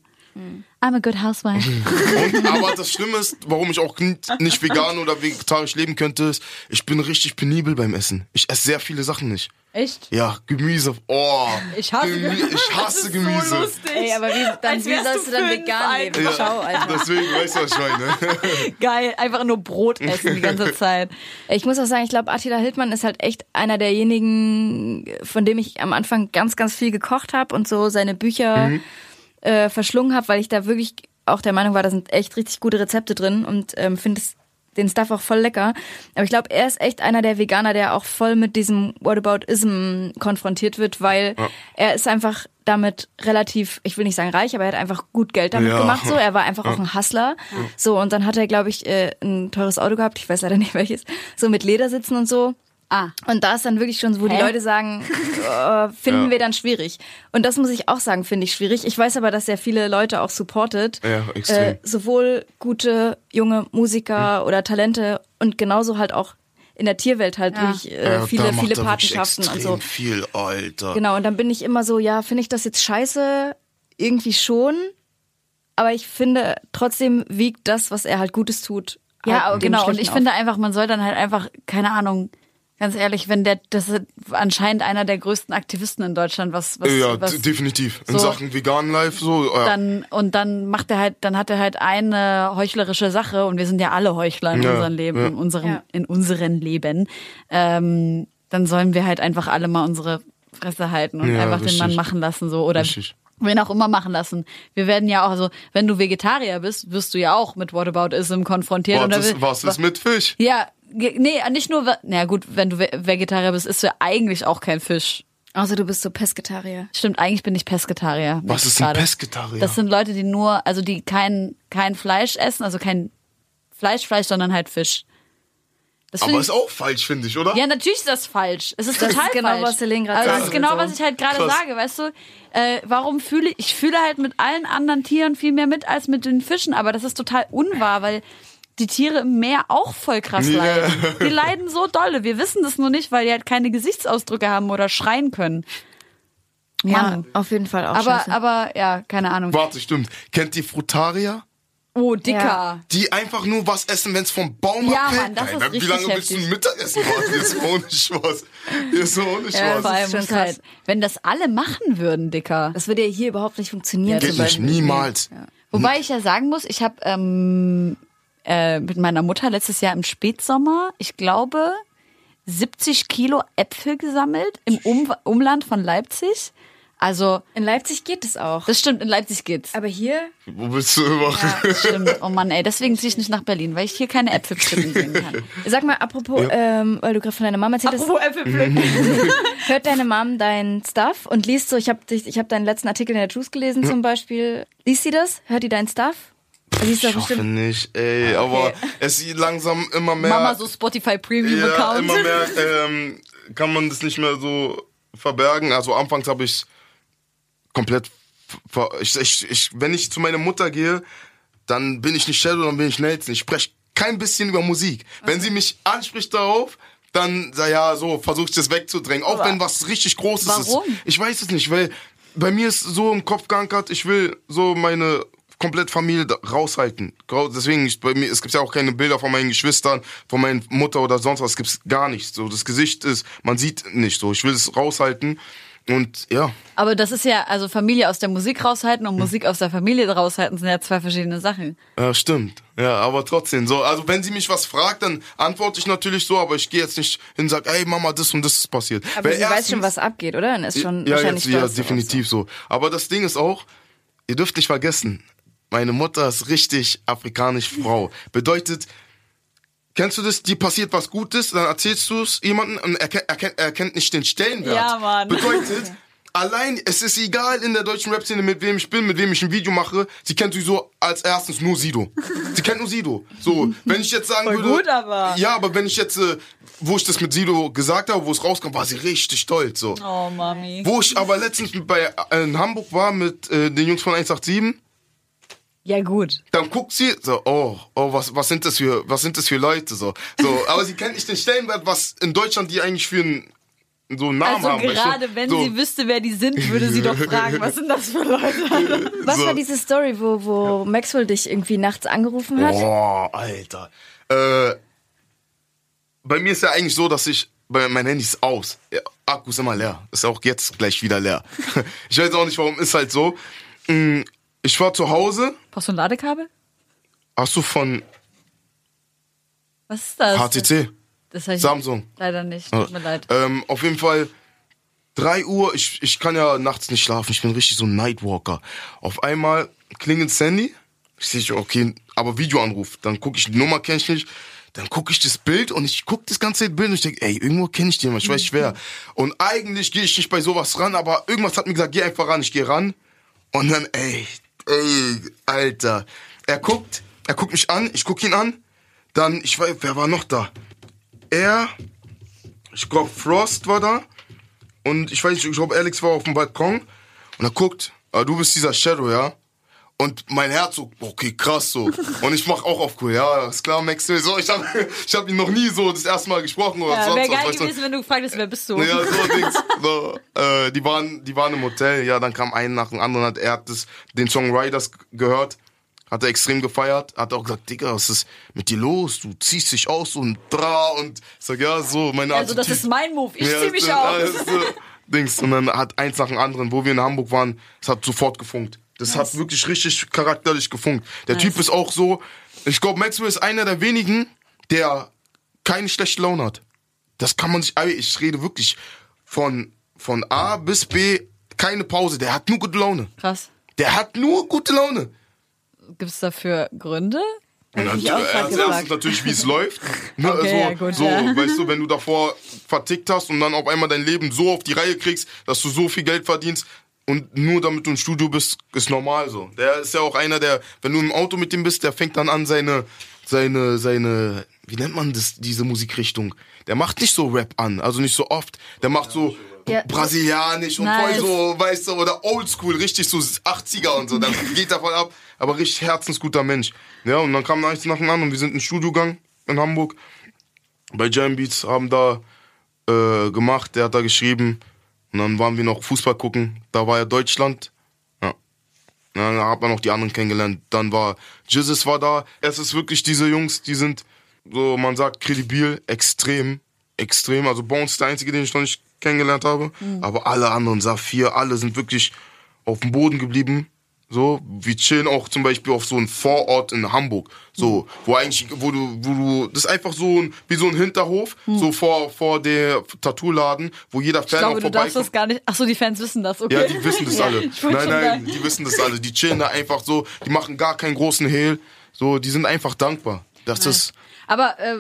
I'm a good housewife. Und, aber das Schlimme ist, warum ich auch nicht vegan oder vegetarisch leben könnte, ist, ich bin richtig penibel beim Essen. Ich esse sehr viele Sachen nicht. Echt? Ja, Gemüse. Oh, Ich hasse Gemü ich hasse Gemüse. Ey, aber wie, dann, Als wie sollst du du dann vegan leben? Schau, Alter. Deswegen, weißt du, was ich meine? Geil, einfach nur Brot essen die ganze Zeit. Ich muss auch sagen, ich glaube, Attila Hildmann ist halt echt einer derjenigen, von dem ich am Anfang ganz, ganz viel gekocht habe und so seine Bücher äh, verschlungen habe, weil ich da wirklich auch der Meinung war, da sind echt richtig gute Rezepte drin und ähm, finde es den Stuff auch voll lecker. Aber ich glaube, er ist echt einer der Veganer, der auch voll mit diesem Whataboutism konfrontiert wird, weil er ist einfach damit relativ, ich will nicht sagen reich, aber er hat einfach gut Geld damit Ja. gemacht. So, er war einfach auch ein Hustler. So und dann hat er, glaube ich, äh, ein teures Auto gehabt. Ich weiß leider nicht welches. So mit Ledersitzen und so. Ah, Und da ist dann wirklich schon so, wo die Hä? Leute sagen, äh, finden Ja. wir dann schwierig. Und das muss ich auch sagen, finde ich schwierig. Ich weiß aber, dass er viele Leute auch supportet. Ja, extrem. Äh, sowohl gute junge Musiker oder Talente und genauso halt auch in der Tierwelt halt Ja. wirklich äh, Ja, viele, da macht viele Patenschaften und so. viel, Alter. Genau, und dann bin ich immer so, ja, finde ich das jetzt scheiße? Irgendwie schon. Aber ich finde, trotzdem wiegt das, was er halt Gutes tut. Ja, halt genau. Und ich auf. finde einfach, man soll dann halt einfach, keine Ahnung, ganz ehrlich, wenn der, das ist anscheinend einer der größten Aktivisten in Deutschland, was, was, ja, was definitiv. In so- Sachen vegan Life so. Ja. dann und dann macht er halt, dann hat er halt eine heuchlerische Sache und wir sind ja alle Heuchler in Ja, unserem Leben, ja. in unserem, Ja. in unseren Leben. Ähm, dann sollen wir halt einfach alle mal unsere Fresse halten und Ja, einfach den Mann richtig. machen lassen so oder Richtig. wen auch immer machen lassen. Wir werden ja auch, also wenn du Vegetarier bist, wirst du ja auch mit Whataboutism konfrontiert. was, will- ist, was ist mit Fisch? ja, nee, nicht nur, na gut, wenn du Ve- Vegetarier bist, isst du ja eigentlich auch kein Fisch. Außer du bist so Pesketarier. Stimmt, eigentlich bin ich Pesketarier. Was ich ist ein gerade. Pesketarier? Das sind Leute, die nur, also die kein, kein Fleisch essen, also kein Fleisch, Fleisch, sondern halt Fisch. Das aber find ist auch falsch, finde ich, oder? ja, natürlich ist das falsch. Es ist Das total ist genau, falsch. was Celine gerade also Das ist genau, was ich halt gerade sage, weißt du? Äh, warum fühle ich, ich fühle halt mit allen anderen Tieren viel mehr mit als mit den Fischen, aber das ist total unwahr, weil die Tiere im Meer auch voll krass Ja. leiden. Die leiden so dolle. Wir wissen das nur nicht, weil die halt keine Gesichtsausdrücke haben oder schreien können. Mann. Ja, auf jeden Fall auch aber, scheiße. aber, ja, keine Ahnung. Warte, stimmt. Kennt ihr Frutarier? Oh, dicker. Ja. Die einfach nur was essen, wenn es vom Baum Ja, abfällt? Mann, das ist Alter, Wie lange willst du heftig. ein Mittagessen warten? Jetzt ohne Spaß. Jetzt ohne Ja, Spaß. Vor allem ist schon halt, wenn das alle machen würden, Dicker. Das würde ja hier überhaupt nicht funktionieren. Geht nicht, niemals. Wobei ich ja sagen muss, ich habe ähm, äh, mit meiner Mutter letztes Jahr im Spätsommer, ich glaube, 70 Kilo Äpfel gesammelt im um Umland von Leipzig. Also, In Leipzig geht es auch. das stimmt, in Leipzig geht's. aber hier, Wo bist du immer? Das stimmt. Oh Mann, ey, deswegen ziehe ich nicht nach Berlin, weil ich hier keine Äpfel pflücken sehen kann. sag mal, apropos, ähm, weil du gerade von deiner Mama erzählt hast, Äpfel pflücken. hört deine Mom deinen Stuff und liest so, ich habe ich hab deinen letzten Artikel in der Juice gelesen zum Beispiel. Liest sie das? Hört die deinen Stuff? Also Ich hoffe bestimmt. nicht, ey. Aber es sieht langsam immer mehr. Mama so Spotify Premium ja, Account. immer mehr ähm, kann man das nicht mehr so verbergen. Also anfangs habe ich komplett ich, ich, ich, wenn ich zu meiner Mutter gehe, dann bin ich nicht Shadow, dann bin ich Nelson. Ich spreche kein bisschen über Musik. Wenn sie mich anspricht darauf, dann, ja, so, versuche ich das wegzudrängen. Auch Aber wenn was richtig Großes warum? ist. Ich weiß es nicht, weil bei mir ist so im Kopf geankert, ich will so meine komplett Familie raushalten. Deswegen, ich, bei mir, es gibt ja auch keine Bilder von meinen Geschwistern, von meiner Mutter oder sonst was, gibt's gar nichts. So, das Gesicht ist, man sieht nicht so. Ich will es raushalten. Und ja, Aber das ist ja, also Familie aus der Musik raushalten und Musik aus der Familie raushalten sind ja zwei verschiedene Sachen. Ja, stimmt. Ja, aber trotzdem so. Also wenn sie mich was fragt, dann antworte ich natürlich so, aber ich gehe jetzt nicht hin und sage, ey Mama, das und das ist passiert. Aber Weil sie weiß erstens- schon, was abgeht, oder? Dann ist schon ja, wahrscheinlich jetzt, ja, definitiv so. Aber das Ding ist auch, ihr dürft nicht vergessen, meine Mutter ist richtig afrikanisch Frau. Bedeutet, kennst du das, dir passiert was Gutes, dann erzählst du es jemandem und er, er, er kennt nicht den Stellenwert. Ja, Mann. Bedeutet, allein, es ist egal in der deutschen Rap-Szene, mit wem ich bin, mit wem ich ein Video mache, sie kennt sowieso als erstens nur Sido. Sie kennt nur Sido. So, wenn ich jetzt sagen Voll würde... gut, aber- Ja, aber wenn ich jetzt, äh, wo ich das mit Sido gesagt habe, wo es rauskam, war sie richtig stolz, so. Oh, Mami. Wo ich aber letztens bei, äh, in Hamburg war mit äh, den Jungs von 187, Ja, gut. dann guckt sie so, oh, oh, was, was sind das für, was sind das für Leute so, so, aber sie kennt nicht den Stellenwert, was in Deutschland die eigentlich für einen so einen Namen Also haben. weißt du? gerade wenn so, sie wüsste, wer die sind, würde sie doch fragen, was sind das für Leute? Was so. war diese Story, wo, wo Maxwell dich irgendwie nachts angerufen hat? Boah, Alter. Äh, bei mir ist ja eigentlich so, dass ich, bei, mein Handy ist aus. Ja, Akku ist immer leer. Ist auch jetzt gleich wieder leer. ich weiß auch nicht, warum, ist halt so. Ich war zu Hause. Brauchst du ein Ladekabel? Hast du von Was ist das? HTC? Das hab ich Samsung. Leider nicht, tut mir leid. Ähm, auf jeden Fall 3 Uhr, ich, ich kann ja nachts nicht schlafen, ich bin richtig so ein Nightwalker. Auf einmal klingelt das Handy, ich sehe, okay, aber Videoanruf, dann gucke ich, die Nummer kenne ich nicht, dann gucke ich das Bild und ich gucke das ganze Bild und ich denke, ey, irgendwo kenne ich den, ich weiß nicht wer. Und eigentlich gehe ich nicht bei sowas ran, aber irgendwas hat mir gesagt, geh einfach ran, ich gehe ran. Und dann, ey, ey, Alter, er guckt, er guckt mich an, ich gucke ihn an, dann, ich weiß, wer war noch da? Er, ich glaube, Frost war da. Und ich weiß nicht, ich glaube, Alex war auf dem Balkon. Und er guckt, ah, du bist dieser Shadow, ja? Und mein Herz so, okay, krass so. Und ich mach auch auf cool, ja, ist klar, Maxwell. So, ich hab, ich hab ihn noch nie so das erste Mal gesprochen oder Ja, sonst Wäre was. geil weißt du? gewesen, wenn du fragst, wer bist du? Ja, so Dings. So, äh, die, waren, die waren im Hotel, ja, dann kam ein nach dem anderen. Hat, er hat das, den Song Riders gehört, hat er extrem gefeiert, hat auch gesagt, Digga, was ist mit dir los? Du ziehst dich aus und bra und ich sag, ja, so, meine Also das Attitüde- ist mein Move, ich ja, zieh mich das- aus. Dings. Und dann hat eins nach dem anderen, wo wir in Hamburg waren, es hat sofort gefunkt. Das hat wirklich richtig charakterlich gefunkt. Der Nice. Typ ist auch so, ich glaube, Maxwell ist einer der wenigen, der keine schlechte Laune hat. Das kann man sich, ich rede wirklich von, von A bis B, keine Pause. Der hat nur gute Laune. Krass. Der hat nur gute Laune. Gibt es dafür Gründe? Und Hab dann, ich auch grad als gefragt. erstes natürlich, wie es läuft. Ne, Okay, also, ja, gut, so, ja. weißt du, wenn du davor vertickt hast und dann auf einmal dein Leben so auf die Reihe kriegst, dass du so viel Geld verdienst und nur damit du im Studio bist, ist normal so. Der ist ja auch einer, der, wenn du im Auto mit ihm bist, der fängt dann an, seine, seine, seine, wie nennt man das, diese Musikrichtung? Der macht nicht so Rap an, also nicht so oft. Der macht so Ja. brasilianisch und Nice. voll so, weißt du, oder oldschool, richtig so 80er und so. Dann geht davon ab, aber richtig herzensguter Mensch. Ja, und dann kam eins nach dem anderen. Wir sind ins Studio gegangen in Hamburg. Bei Jam Beats haben da äh, gemacht, der hat da geschrieben. Und dann waren wir noch Fußball gucken. Da war ja Deutschland. Ja. Ja, Dann hat man noch die anderen kennengelernt. Dann war Jizzes war da. Es ist wirklich diese Jungs, die sind so, man sagt, kredibil, extrem, extrem. Also Bones ist der einzige, den ich noch nicht kennengelernt habe. Aber alle anderen, Saphir, alle sind wirklich auf dem Boden geblieben. So, wir chillen auch zum Beispiel auf so einem Vorort in Hamburg. So, wo eigentlich, wo du, wo du, das ist einfach so ein, wie so ein Hinterhof, so vor, vor der Tattoo-Laden, wo jeder Ich Fan glaube, auch du darfst vorbeikommt. das gar nicht. Achso, die Fans wissen das, okay. Ja, die wissen das alle. Ich wollte Nein, nein, die wissen das alle. Die chillen da einfach so, die machen gar keinen großen Hehl. So, die sind einfach dankbar. Das ist, Aber äh,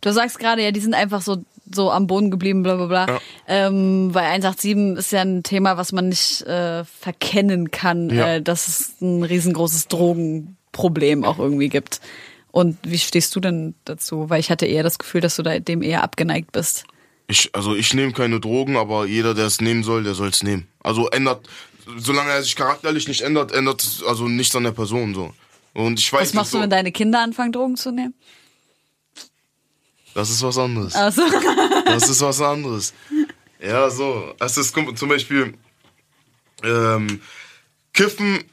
du sagst gerade, ja, die sind einfach so, so am Boden geblieben, bla bla bla. Ja. Ähm, bei 187 ist ja ein Thema, was man nicht äh, verkennen kann, Ja. äh, dass es ein riesengroßes Drogenproblem auch irgendwie gibt. Und wie stehst du denn dazu? Weil ich hatte eher das Gefühl, dass du da dem eher abgeneigt bist. ich, also ich nehme keine Drogen, aber jeder, der es nehmen soll, der soll es nehmen. Also ändert, solange er sich charakterlich nicht ändert, ändert es also nichts an der Person so. Und ich weiß Was machst du, wenn deine Kinder anfangen, Drogen zu nehmen? Das ist was anderes. Also, Das ist was anderes. Ja, so. Es ist kom- zum Beispiel ähm, Kiffen,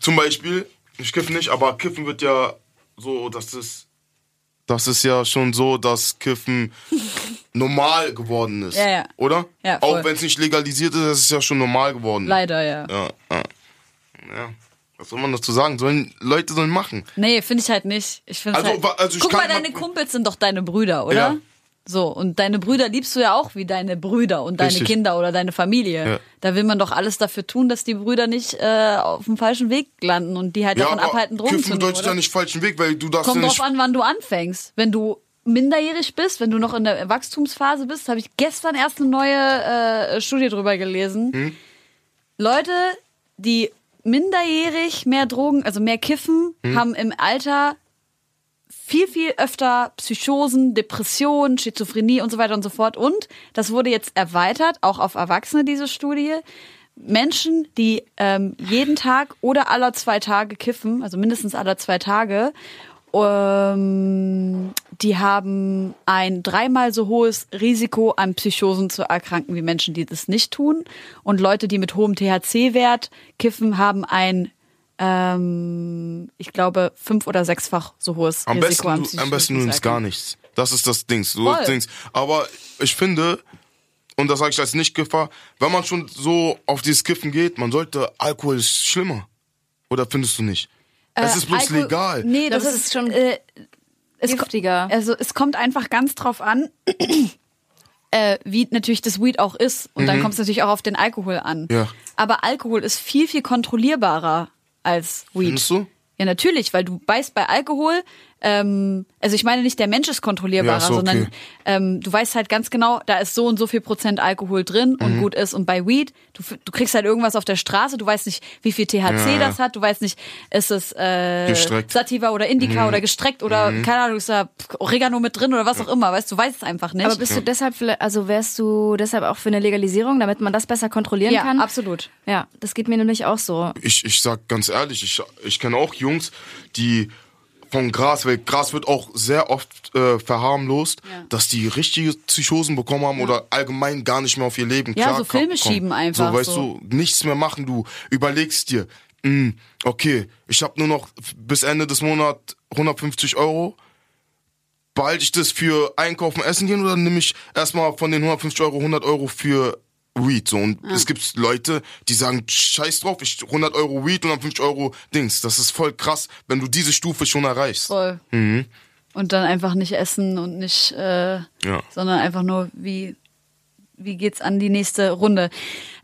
zum Beispiel. Ich kiffe nicht, aber Kiffen wird ja so, dass es. Das ist ja schon so, dass Kiffen normal geworden ist. Ja, ja. Oder? Ja, voll. Auch wenn es nicht legalisiert ist, ist es ja schon normal geworden. leider, ja. Ja, ja. ja. Was soll man dazu sagen? Sollen, Leute sollen machen. Nee, finde ich halt nicht. Ich find's Also, halt, wa- also ich Guck kann mal, deine Kumpels sind doch deine Brüder, oder? Ja. So, und deine Brüder liebst du ja auch wie deine Brüder und deine Richtig. Kinder oder deine Familie. Ja. Da will man doch alles dafür tun, dass die Brüder nicht äh, auf dem falschen Weg landen und die halt davon abhalten, Drogen zu Kiffen nehmen. bedeutet Oder? ja nicht falschen Weg, weil du darfst Kommt ja drauf nicht. an, wann du anfängst. Wenn du minderjährig bist, wenn du noch in der Wachstumsphase bist, habe ich gestern erst eine neue äh, Studie drüber gelesen. Hm? Leute, die minderjährig mehr Drogen, also mehr kiffen, Hm? haben im Alter viel, viel öfter Psychosen, Depressionen, Schizophrenie und so weiter und so fort. Und das wurde jetzt erweitert, auch auf Erwachsene, diese Studie. Menschen, die ähm, jeden Tag oder aller zwei Tage kiffen, also mindestens aller zwei Tage, ähm, die haben ein dreimal so hohes Risiko, an Psychosen zu erkranken, wie Menschen, die das nicht tun. Und Leute, die mit hohem THC-Wert kiffen, haben ein, ähm, ich glaube, fünf- oder sechsfach so hohes Am Risiko an besten, du, Psychosen. am besten du nimmst gar nichts. Das ist das Ding. Du. Dings. Aber ich finde, und das sage ich als Nicht-Kiffer, wenn man schon so auf dieses Kiffen geht, man sollte, Alkohol ist schlimmer. Oder findest du nicht? Es Äh, ist bloß Alkohol- legal. Nee, das, es ist, ist schon äh, es giftiger. Also es kommt einfach ganz drauf an, äh, wie natürlich das Weed auch ist. Und dann kommt es natürlich auch auf den Alkohol an. Mhm. Ja. Aber Alkohol ist viel, viel kontrollierbarer als Weed. Findest du? Ja, natürlich, weil du beißt bei Alkohol, ähm, also ich meine nicht, der Mensch ist kontrollierbarer, Ja, so, okay. sondern ähm, du weißt halt ganz genau, da ist so und so viel Prozent Alkohol drin Mhm. und gut ist. Und bei Weed, du, du kriegst halt irgendwas auf der Straße, du weißt nicht, wie viel THC Ja. das hat, du weißt nicht, ist es äh, Gestreckt. Mhm. Sativa oder Indica oder gestreckt oder keine Ahnung, ist da Oregano mit drin oder was auch immer, weißt du, weißt es einfach nicht. Aber bist du deshalb, vielleicht- also wärst du deshalb auch für eine Legalisierung, damit man das besser kontrollieren ja, kann? absolut. Ja, das geht mir nämlich auch so. Ich, ich sag ganz ehrlich, ich, ich kenne auch Jungs, die von Gras, weil Gras wird auch sehr oft äh, verharmlost, Ja. dass die richtige Psychosen bekommen haben oder allgemein gar nicht mehr auf ihr Leben Ja, klar so Filme kommen. schieben einfach, So, weißt so. du, nichts mehr machen, du überlegst dir, mh, okay, ich habe nur noch bis Ende des Monats 150 Euro, behalte ich das für Einkaufen, Essen gehen oder nehme ich erstmal von den 150 Euro 100 Euro für Weed? So, und es gibt Leute, die sagen, scheiß drauf, ich 100 Euro Weed und dann 50 Euro Dings. Das ist voll krass, wenn du diese Stufe schon erreichst. Voll. Mhm. Und dann einfach nicht essen und nicht, äh, Ja. sondern einfach nur, wie, wie geht's an die nächste Runde?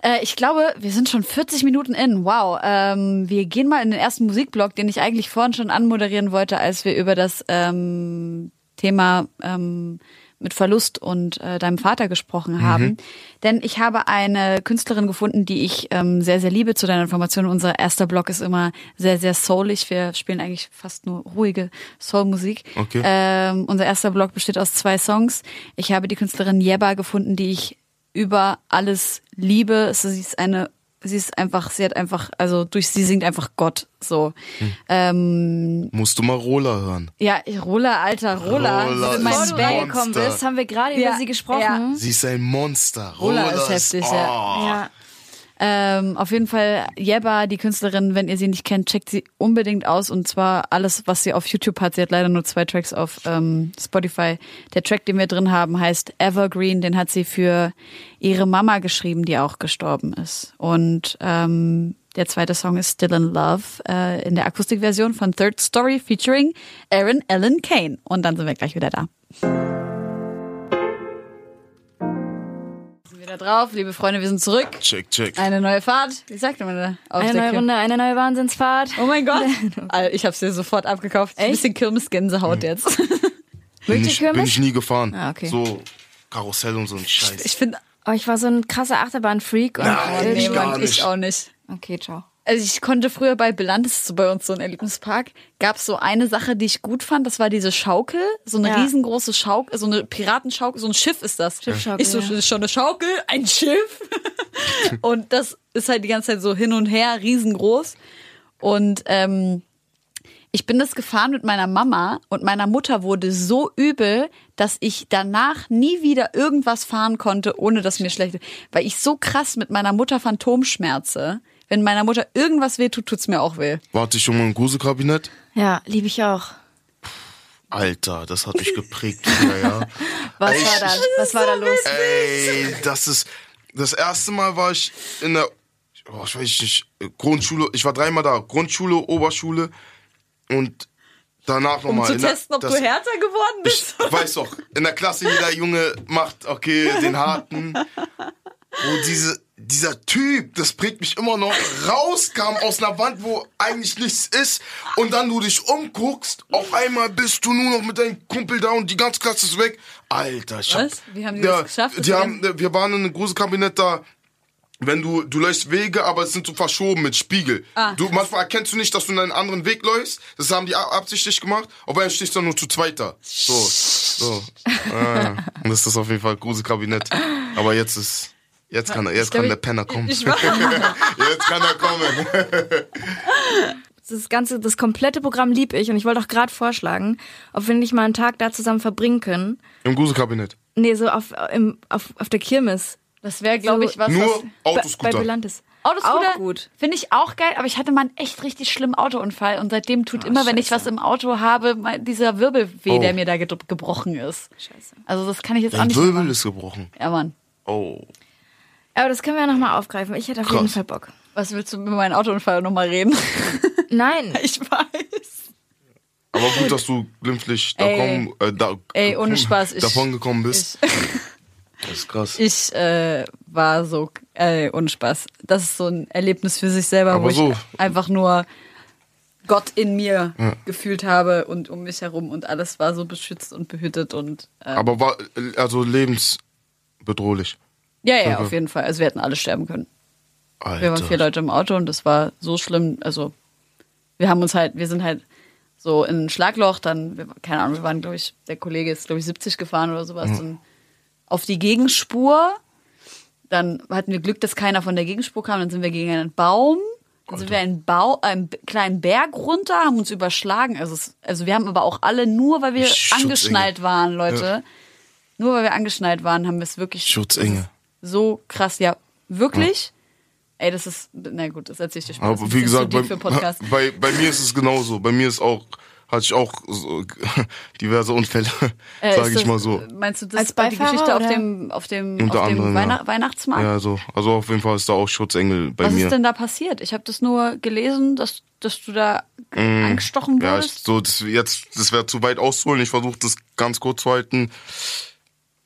Äh, ich glaube, wir sind schon 40 Minuten in. Wow. Ähm, wir gehen mal in den ersten Musikblock, den ich eigentlich vorhin schon anmoderieren wollte, als wir über das ähm, Thema ähm, mit Verlust und äh, deinem Vater gesprochen haben. Denn ich habe eine Künstlerin gefunden, die ich ähm, sehr, sehr liebe zu deiner Information. Unser erster Block ist immer sehr, sehr soulig. Wir spielen eigentlich fast nur ruhige Soulmusik. Okay. Ähm, unser erster Block besteht aus zwei Songs. Ich habe die Künstlerin Jebba gefunden, die ich über alles liebe. Sie ist eine, sie ist einfach, sie hat einfach, also durch sie singt einfach Gott. So. Hm. Ähm, Musst du mal Roller hören. ja, Roller, alter. Roller Das ist mein Monster. reingekommen bist, haben wir gerade Ja, über sie gesprochen. Sie ist ein Monster. Roller Roller, ist heftig, ja. oh. Ja. Ähm, auf jeden Fall Jebba, die Künstlerin, wenn ihr sie nicht kennt, checkt sie unbedingt aus und zwar alles, was sie auf YouTube hat. Sie hat leider nur zwei Tracks auf ähm, Spotify. Der Track, den wir drin haben, heißt Evergreen. Den hat sie für ihre Mama geschrieben, die auch gestorben ist. Und ähm, der zweite Song ist Still in Love äh, in der Akustikversion von Third Story featuring Aaron Allen Kane. Und dann sind wir gleich wieder da. Wieder drauf, liebe Freunde, wir sind zurück. Check, check. Eine neue Fahrt. Wie sagt man da? Auf Eine neue Kir- Runde, eine neue Wahnsinnsfahrt. Oh mein Gott. Ich hab's dir sofort abgekauft. Ein Echt? bisschen Kirmesgänsehaut jetzt. bin, ich, bin ich nie gefahren. Ah, okay. So Karussell und so ein Scheiß. Ich finde, Oh, ich war so ein krasser Achterbahn-Freak. und- Nein, nee, ich gar Mann, nicht. ich auch nicht. Okay, ciao. Also ich konnte früher bei ist so bei uns so ein Erlebnispark, gab's so eine Sache, die ich gut fand, das war diese Schaukel, so eine Ja. riesengroße Schaukel, so eine Piratenschaukel, so ein Schiff ist das. Schiffschaukel, Ich so, ja. das ist schon eine Schaukel, ein Schiff. und das ist halt die ganze Zeit so hin und her, riesengroß. Und ähm, Ich bin das gefahren mit meiner Mama und meiner Mutter wurde so übel, dass ich danach nie wieder irgendwas fahren konnte, ohne dass mir schlecht, weil ich so krass mit meiner Mutter Phantomschmerze. Wenn meiner Mutter irgendwas weh tut, tut's mir auch weh. Warte ich schon mal im Gruselkabinett? Ja, liebe ich auch. Alter, das hat mich geprägt früher, ja. Was Ey, war da? Was war da los? Ey, das ist. Das erste Mal war ich in der. Oh, ich weiß nicht. Grundschule. Ich war dreimal da. Grundschule, Oberschule und danach Um nochmal. zu in der- testen, ob das- du härter geworden Ich bist. weiß doch, in der Klasse jeder Junge macht, okay, den harten. Wo diese, dieser Typ, das prägt mich immer noch, rauskam aus einer Wand, wo eigentlich nichts ist. Und dann du dich umguckst, auf einmal bist du nur noch mit deinem Kumpel da und die ganze Klasse ist weg. Alter, ich hab, Was? Wie haben die das geschafft, Die haben, wir waren in einem großen Kabinett da. Wenn du, du läufst Wege, aber es sind so verschoben mit Spiegel. Ah. Du, manchmal erkennst du nicht, dass du in einen anderen Weg läufst. Das haben die absichtlich gemacht. Auf einmal stehst du dann nur zu zweiter. So, so. Ah, und das ist auf jeden Fall Gruselkabinett. Aber jetzt ist, jetzt kann er, jetzt glaub, kann der Penner kommen. jetzt kann er kommen. Das ganze, das komplette Programm lieb ich und ich wollte auch gerade vorschlagen, ob wir nicht mal einen Tag da zusammen verbringen können. Im Gruselkabinett. Nee, so auf, im, auf, auf der Kirmes. Das wäre, glaube So- ich, was. Nur was Bei, Autoscooter. bei Belantes. Autoscooter Auch gut. Finde ich auch geil, aber ich hatte mal einen echt richtig schlimmen Autounfall und seitdem tut Ah, immer, wenn ich was im Auto habe, mal dieser Wirbelweh, Oh. der mir da ge gebrochen ist. Scheiße. Also das kann ich jetzt auch Dein nicht. mehr Wirbel machen. ist gebrochen. Ja, Mann. Oh. Aber das können wir ja nochmal aufgreifen. Ich hätte auf jeden Krass. Fall Bock. Was willst du mit meinem Autounfall nochmal reden? Nein. ich weiß. Aber gut, dass du glimpflich Ey. davon, äh, da, Ey, ohne Spaß, ich- davon gekommen bist. Ich, das ist krass. ich äh, war so, äh, ohne Spaß. Das ist so ein Erlebnis für sich selber, Aber wo so. ich einfach nur Gott in mir gefühlt habe und um mich herum und alles war so beschützt und behütet und äh, Aber war, also lebensbedrohlich. Ja, ja, Okay. auf jeden Fall. Also wir hätten alle sterben können. Alter. Wir waren vier Leute im Auto und das war so schlimm. Also wir haben uns halt, wir sind halt so in ein Schlagloch, dann, wir, keine Ahnung, wir waren, glaube ich, der Kollege ist, glaube ich, 70 gefahren oder sowas, dann auf die Gegenspur. Dann hatten wir Glück, dass keiner von der Gegenspur kam, dann sind wir gegen einen Baum. Dann sind wir einen, Bau, einen kleinen Berg runter, haben uns überschlagen. Also, es, also wir haben aber auch alle, nur weil wir Schutzengel. angeschnallt waren, Leute, Ja. nur weil wir angeschnallt waren, haben wir es wirklich Schutzengel. So krass, ja, wirklich. Ey, das ist, na gut, das erzähl ich dir später. Aber wie gesagt, zu bei, bei, bei mir ist es genauso. Bei mir ist auch, hatte ich auch so, diverse Unfälle, Äh, sage ich das- mal so. Meinst du das Als die Beifahrer, Geschichte auf dem, auf dem, Unter auf dem anderem, Weihnacht ja. Weihnachtsmarkt? Ja, so. Also auf jeden Fall ist da auch Schutzengel bei Was mir. ist denn da passiert? Ich habe das nur gelesen, dass, dass du da angestochen Mm. ja, ich, wurdest. so, das, jetzt, das wäre zu weit auszuholen. Ich versuche das ganz kurz zu halten.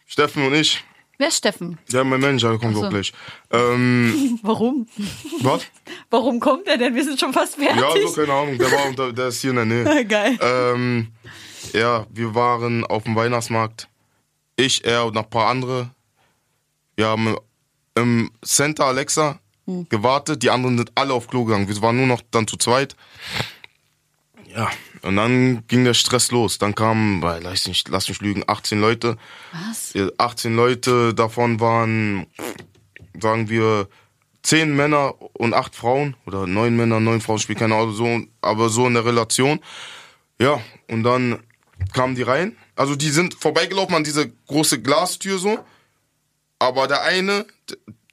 Steffen und ich, Wer ist Steffen? ja, mein Manager, kommt so. auch gleich. Ähm, Warum? was? Warum kommt er denn? Wir sind schon fast fertig. Ja, so, keine Ahnung. Der war unter, der ist hier in der Nähe. Geil. Ähm, ja, wir waren auf dem Weihnachtsmarkt. Ich, er und noch ein paar andere. Wir haben im Center Alexa gewartet. Die anderen sind alle auf Klo gegangen. Wir waren nur noch dann zu zweit. Ja, und dann ging der Stress los. Dann kamen, lass nicht, lass mich lügen, 18 Leute. Was? Ja, 18 Leute, davon waren, sagen wir, 10 Männer und 8 Frauen. Oder 9 Männer, 9 Frauen, spielt keine Ahnung, so, aber so in der Relation. Ja, und dann kamen die rein. Also die sind vorbeigelaufen an diese große Glastür so. Aber der eine,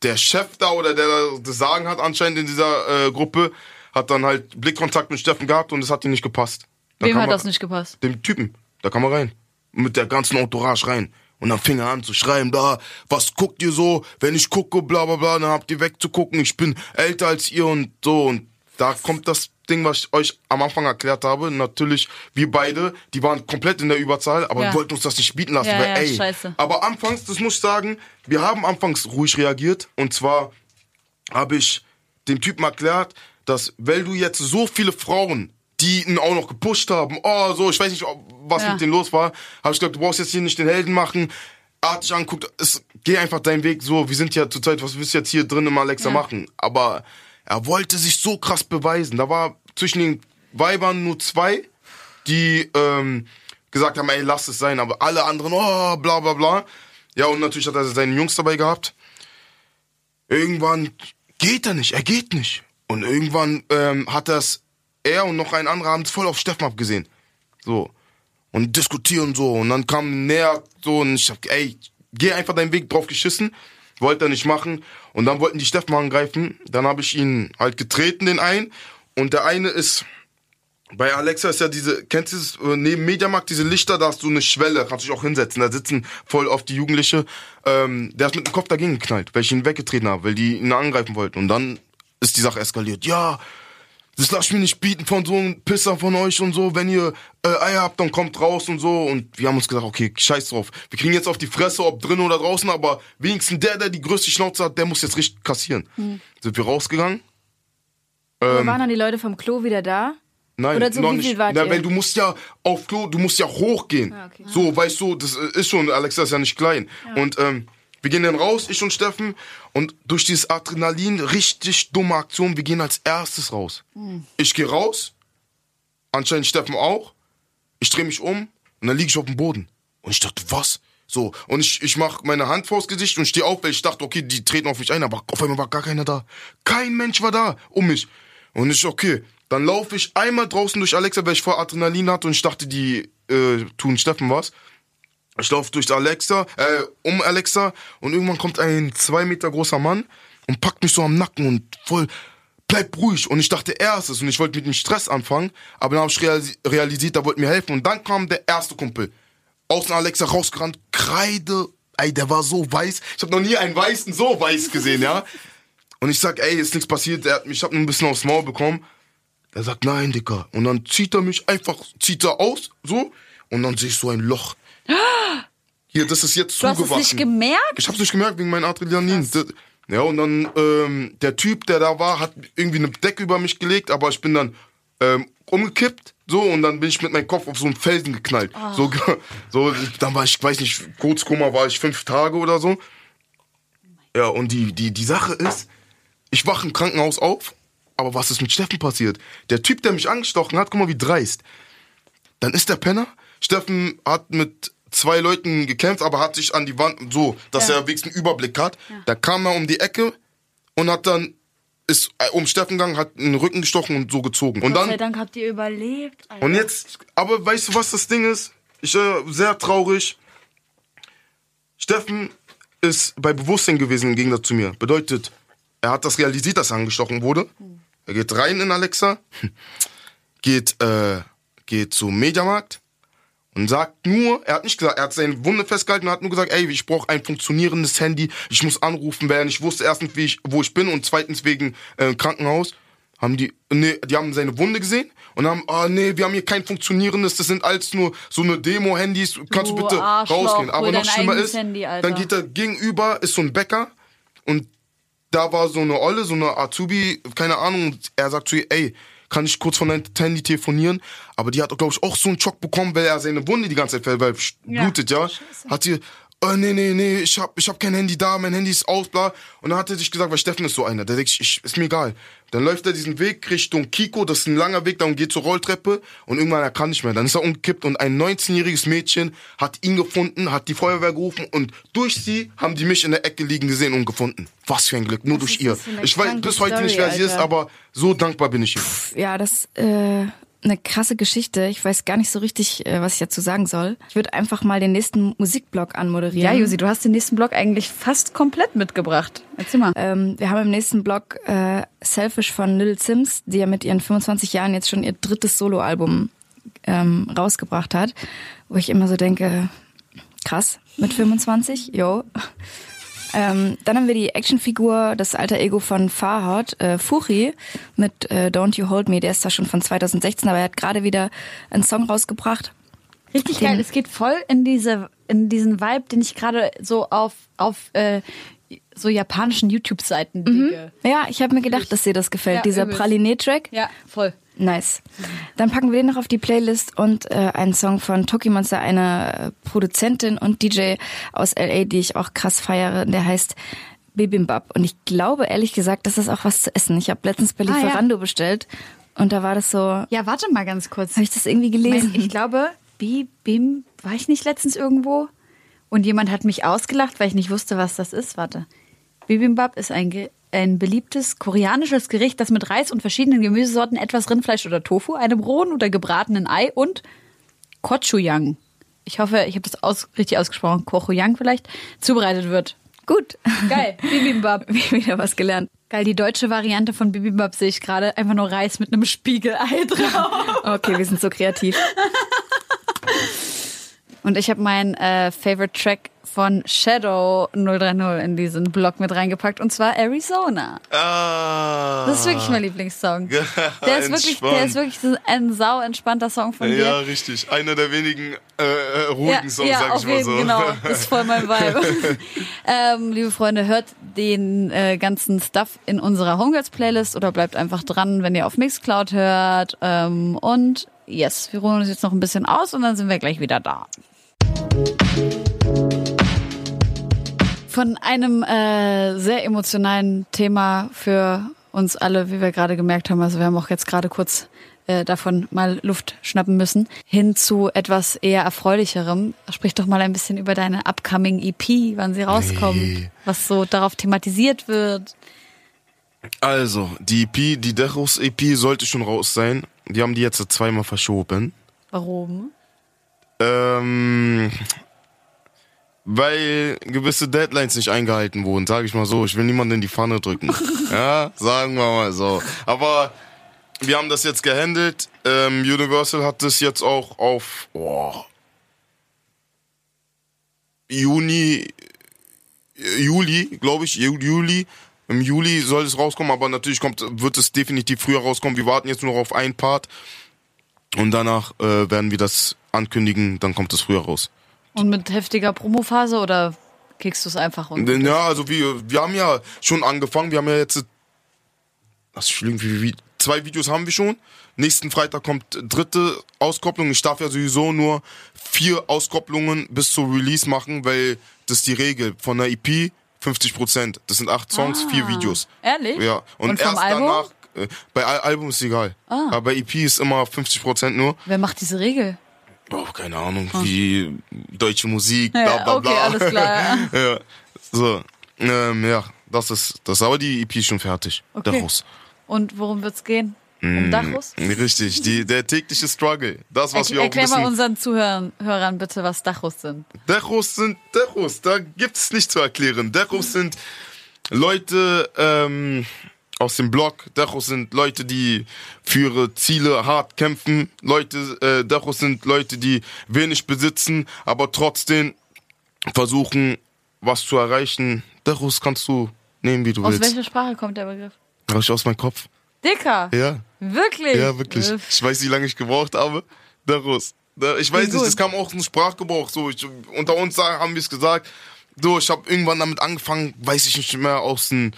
der Chef da oder der das Sagen hat anscheinend in dieser äh, Gruppe, hat dann halt Blickkontakt mit Steffen gehabt und es hat ihm nicht gepasst. Dann Wem hat er- das nicht gepasst? dem Typen. Da kam er rein. Mit der ganzen Entourage rein. Und dann fing er an zu schreien, da, was guckt ihr so? Wenn ich gucke, bla bla bla, dann habt ihr wegzugucken. Ich bin älter als ihr und so. Und da kommt das Ding, was ich euch am Anfang erklärt habe. Natürlich, wir beide, die waren komplett in der Überzahl, aber Ja. wir wollten uns das nicht bieten lassen. Ja, weil, ja, ey, scheiße. Aber anfangs, das muss ich sagen, wir haben anfangs ruhig reagiert. Und zwar habe ich dem Typen erklärt, dass, weil du jetzt so viele Frauen, die ihn auch noch gepusht haben, oh, so, ich weiß nicht, was Ja. mit denen los war, habe ich gesagt, du brauchst jetzt hier nicht den Helden machen, artig anguckt, es, geh einfach deinen Weg so, wir sind ja zurzeit, was willst du jetzt hier drin im Alexa Ja. machen? Aber er wollte sich so krass beweisen. Da war zwischen den Weibern nur zwei, die ähm, gesagt haben, ey, lass es sein, aber alle anderen, oh, bla bla bla. Ja, und natürlich hat er seine Jungs dabei gehabt. Irgendwann geht er nicht, er geht nicht. Und irgendwann ähm, hat er es er und noch ein anderer haben es voll auf Steffen abgesehen. So. Und diskutieren so. Und dann kam näher so und ich hab, ey, geh einfach deinen Weg drauf geschissen. Wollte er nicht machen. Und dann wollten die Steffen angreifen. Dann habe ich ihn halt getreten, den einen. Und der eine ist, bei Alexa ist ja diese, kennst du das, äh, neben Mediamarkt diese Lichter, da hast du eine Schwelle, kannst dich auch hinsetzen, da sitzen voll oft die Jugendliche. Ähm, der ist mit dem Kopf dagegen geknallt, weil ich ihn weggetreten habe, weil die ihn angreifen wollten. Und dann ist die Sache eskaliert. Ja, das lass ich mir nicht bieten von so einem Pisser von euch und so. Wenn ihr äh, Eier habt, dann kommt raus und so. Und wir haben uns gesagt, okay, scheiß drauf. Wir kriegen jetzt auf die Fresse, ob drin oder draußen, aber wenigstens der, der die größte Schnauze hat, der muss jetzt richtig kassieren. Sind wir rausgegangen? Aber waren dann die Leute vom Klo wieder da? Nein, Oder so noch wie nicht. Na, weil du musst ja auf Klo, du musst ja hochgehen. Ah, okay. So, weißt du, das ist schon, Alexa ist ja nicht klein. Und ähm, wir gehen dann raus, ich und Steffen, und durch dieses Adrenalin, richtig dumme Aktion, wir gehen als erstes raus. Hm. Ich gehe raus, anscheinend Steffen auch. Ich drehe mich um und dann liege ich auf dem Boden. Und ich dachte, was? So, und ich, ich mache meine Hand vors Gesicht und stehe auf, weil ich dachte, okay, die treten auf mich ein, aber auf einmal war gar keiner da. Kein Mensch war da um mich. Und ich, okay, dann laufe ich einmal draußen durch Alexa, weil ich vor Adrenalin hatte und ich dachte, die äh, tun Steffen was. Ich laufe durch Alexa, äh, um Alexa und irgendwann kommt ein zwei Meter großer Mann und packt mich so am Nacken und voll, bleib ruhig. Und ich dachte, er ist es und ich wollte mit dem Stress anfangen, aber dann habe ich realisi realisiert, er wollte mir helfen und dann kam der erste Kumpel. Außen Alexa rausgerannt, Kreide, ey, der war so weiß. Ich habe noch nie einen Weißen so weiß gesehen, ja. Und ich sag, ey, ist nichts passiert, er hat mich, ich hab ein bisschen aufs Maul bekommen. Er sagt, nein, Dicker. Und dann zieht er mich einfach, zieht er aus, so, und dann sehe ich so ein Loch. Hier, das ist jetzt Du hast es zugewachsen. nicht gemerkt? Ich hab's nicht gemerkt wegen meinem Adrenalin. Ja, und dann ähm, der Typ, der da war, hat irgendwie eine Decke über mich gelegt, aber ich bin dann ähm, umgekippt, so, und dann bin ich mit meinem Kopf auf so einen Felsen geknallt. So, so, dann war ich, weiß nicht, Kurzkoma war ich fünf Tage oder so. Ja, und die, die, die Sache ist, ich wache im Krankenhaus auf, aber was ist mit Steffen passiert? Der Typ, der mich angestochen hat, guck mal, wie dreist. Dann ist der Penner. Steffen hat mit zwei Leuten gekämpft, aber hat sich an die Wand so, dass er wenigstens einen Überblick hat. Da kam er um die Ecke und hat dann ist äh, um Steffen gegangen, hat in den Rücken gestochen und so gezogen. Und Gott sei dann Dank habt ihr überlebt. Alter. und jetzt, aber weißt du, was das Ding ist? Ich äh, sehr traurig. Steffen ist bei Bewusstsein gewesen im Gegensatz zu mir. Bedeutet, er hat das realisiert, dass er angestochen wurde. Er geht rein in Alexa, geht, äh, geht zum Mediamarkt und sagt nur, er hat nicht gesagt, er hat seine Wunde festgehalten und hat nur gesagt, ey, ich brauche ein funktionierendes Handy, ich muss anrufen werden. Ich wusste erstens, wie ich, wo ich bin und zweitens wegen äh, Krankenhaus. Haben die, nee, die haben seine Wunde gesehen und haben, ah nee, wir haben hier kein funktionierendes, das sind alles nur so eine Demo-Handys, kannst du, Du bitte Arschloch, rausgehen. Aber noch schlimmer ist, Handy, dann geht er gegenüber, ist so ein Bäcker und da war so eine Olle, so eine Azubi, keine Ahnung, und er sagt zu ihr, ey, kann ich kurz von Handy telefonieren? Aber die hat, glaube ich, auch so einen Schock bekommen, weil er seine Wunde die ganze Zeit fällt, weil Ja. blutet, ja. Hat sie, äh, nee, nee, nee, ich hab, ich hab kein Handy da, mein Handy ist aus, bla. Und dann hat er sich gesagt, weil Steffen ist so einer, der denkt, ich, ist mir egal. Dann läuft er diesen Weg Richtung Kiko, das ist ein langer Weg, dann geht zur Rolltreppe und irgendwann er kann nicht mehr. Dann ist er umgekippt und ein 19-jähriges Mädchen hat ihn gefunden, hat die Feuerwehr gerufen und durch sie haben die mich in der Ecke liegen gesehen und gefunden. Was für ein Glück, nur durch ist ihr. Ich weiß bis heute nicht, Story, wer sie ist, Alter. aber so dankbar bin ich ihr. Ja, das äh, eine krasse Geschichte. Ich weiß gar nicht so richtig, äh, was ich dazu sagen soll. Ich würde einfach mal den nächsten Musikblock anmoderieren. Ja, Josi, du hast den nächsten Blog eigentlich fast komplett mitgebracht. Erzähl mal. Ähm, wir haben im nächsten Blog äh, Selfish von Little Sims, die ja mit ihren 25 Jahren jetzt schon ihr drittes Soloalbum ähm, rausgebracht hat, wo ich immer so denke, krass, mit 25, yo. Ähm, dann haben wir die Actionfigur, das alter Ego von Farhad, äh, Fuchi, mit äh, Don't You Hold Me, der ist da schon von 2016, aber er hat gerade wieder einen Song rausgebracht. Richtig Den- geil. Es geht voll in diese, in diesen Vibe, den ich gerade so auf, auf äh, so japanischen YouTube-Seiten liege. Ja, ich habe mir gedacht, dass dir das gefällt, Ja, dieser. Praline-Track. Ja, voll. Nice. Dann packen wir den noch auf die Playlist und äh, einen Song von Toki Monster, eine äh, Produzentin und DJ aus LA, die ich auch krass feiere. Der heißt Bibimbap. Und ich glaube ehrlich gesagt, das ist auch was zu essen. Ich habe letztens bei Ah, ja. Lieferando bestellt und da war das so, habe Ja, warte mal ganz kurz. ich das irgendwie gelesen? Ich glaube, Bi, Bim, war ich nicht letztens irgendwo? Und jemand hat mich ausgelacht, weil ich nicht wusste, was das ist. Warte. Bibimbap ist ein, Ge ein beliebtes koreanisches Gericht, das mit Reis und verschiedenen Gemüsesorten, etwas Rindfleisch oder Tofu, einem rohen oder gebratenen Ei und Gochujang. Ich hoffe, ich habe das aus, richtig ausgesprochen, Gochujang vielleicht, zubereitet wird. Gut. Geil, Bibimbap. Wieder was gelernt. Geil, die deutsche Variante von Bibimbap sehe ich gerade. Einfach nur Reis mit einem Spiegelei drauf. Okay, wir sind so kreativ. Und ich habe meinen äh, Favorite Track von Shadow 030 in diesen Blog mit reingepackt und zwar Arizona. Ah. Das ist wirklich mein Lieblingssong. Der ist wirklich, der ist wirklich ein sau entspannter Song von dir. Ja, richtig. Einer der wenigen äh, äh, ruhigen Songs, ja, sag auf ich mal jeden, so. Genau, das ist voll mein Vibe. ähm, liebe Freunde, hört den äh, ganzen Stuff in unserer Homegirls Playlist oder bleibt einfach dran, wenn ihr auf Mixcloud hört. Ähm, und yes, wir ruhen uns jetzt noch ein bisschen aus und dann sind wir gleich wieder da. Von einem äh, sehr emotionalen Thema für uns alle, wie wir gerade gemerkt haben. Also wir haben auch jetzt gerade kurz äh, davon mal Luft schnappen müssen, hin zu etwas eher erfreulicherem. Sprich doch mal ein bisschen über deine upcoming EP, wann sie rauskommt, Nee. was so darauf thematisiert wird. Also, die EP, die Dechos EP sollte schon raus sein. Die haben die jetzt zweimal verschoben. Warum? Ähm, weil gewisse Deadlines nicht eingehalten wurden, sage ich mal so. Ich will niemanden in die Pfanne drücken. ja, sagen wir mal so. Aber wir haben das jetzt gehandelt. Ähm, Universal hat das jetzt auch auf oh, Juni, äh, Juli, glaube ich, Ju- Juli. Im Juli soll es rauskommen, aber natürlich kommt, wird es definitiv früher rauskommen. Wir warten jetzt nur noch auf ein Part und danach äh, werden wir das ankündigen, dann kommt es früher raus. Und mit heftiger Promophase oder kickst du es einfach Denn Ja, also wir, wir haben ja schon angefangen, wir haben ja jetzt, das ist schlimm, wie, wie, zwei Videos haben wir schon. Nächsten Freitag kommt dritte Auskopplung. Ich darf ja sowieso nur vier Auskopplungen bis zur Release machen, weil das ist die Regel von der EP 50 Prozent. Das sind acht Songs, vier Videos. Ehrlich? Ja. Und, Und erst Album? danach, äh, bei Al Album ist egal. Aber bei EP ist immer 50 Prozent nur. Wer macht diese Regel? Oh, keine Ahnung, wie deutsche Musik, bla Ja, bla okay, bla. alles klar. Ja. ja. So, ähm, ja, das ist, das ist aber die EP ist schon fertig. Okay. Dachus. Und worum wird's gehen? Um Mm. Dachus? Richtig, die, der tägliche Struggle. Das, was Erkl wir auch erklär mal unseren Zuhörern Hörern bitte, was Dachus sind. Dechos sind Dechos, da gibt's nicht zu erklären. Dechos sind Leute ähm, aus dem Blog. Dechos sind Leute, die für ihre Ziele hart kämpfen. Leute, äh, Dechos sind Leute, die wenig besitzen, aber trotzdem versuchen, was zu erreichen. Dechos kannst du nehmen, wie du Aus willst. welcher Sprache kommt der Begriff? Hab ich aus meinem Kopf. Dicker. Ja, Wirklich? ja, wirklich. Äh, Ich weiß, wie lange ich gebraucht habe. Dechos. Da- Ich weiß nicht, das kam auch zum Sprachgebrauch. So, ich, unter uns haben wir es gesagt. So, ich habe irgendwann damit angefangen, weiß ich nicht mehr, aus einem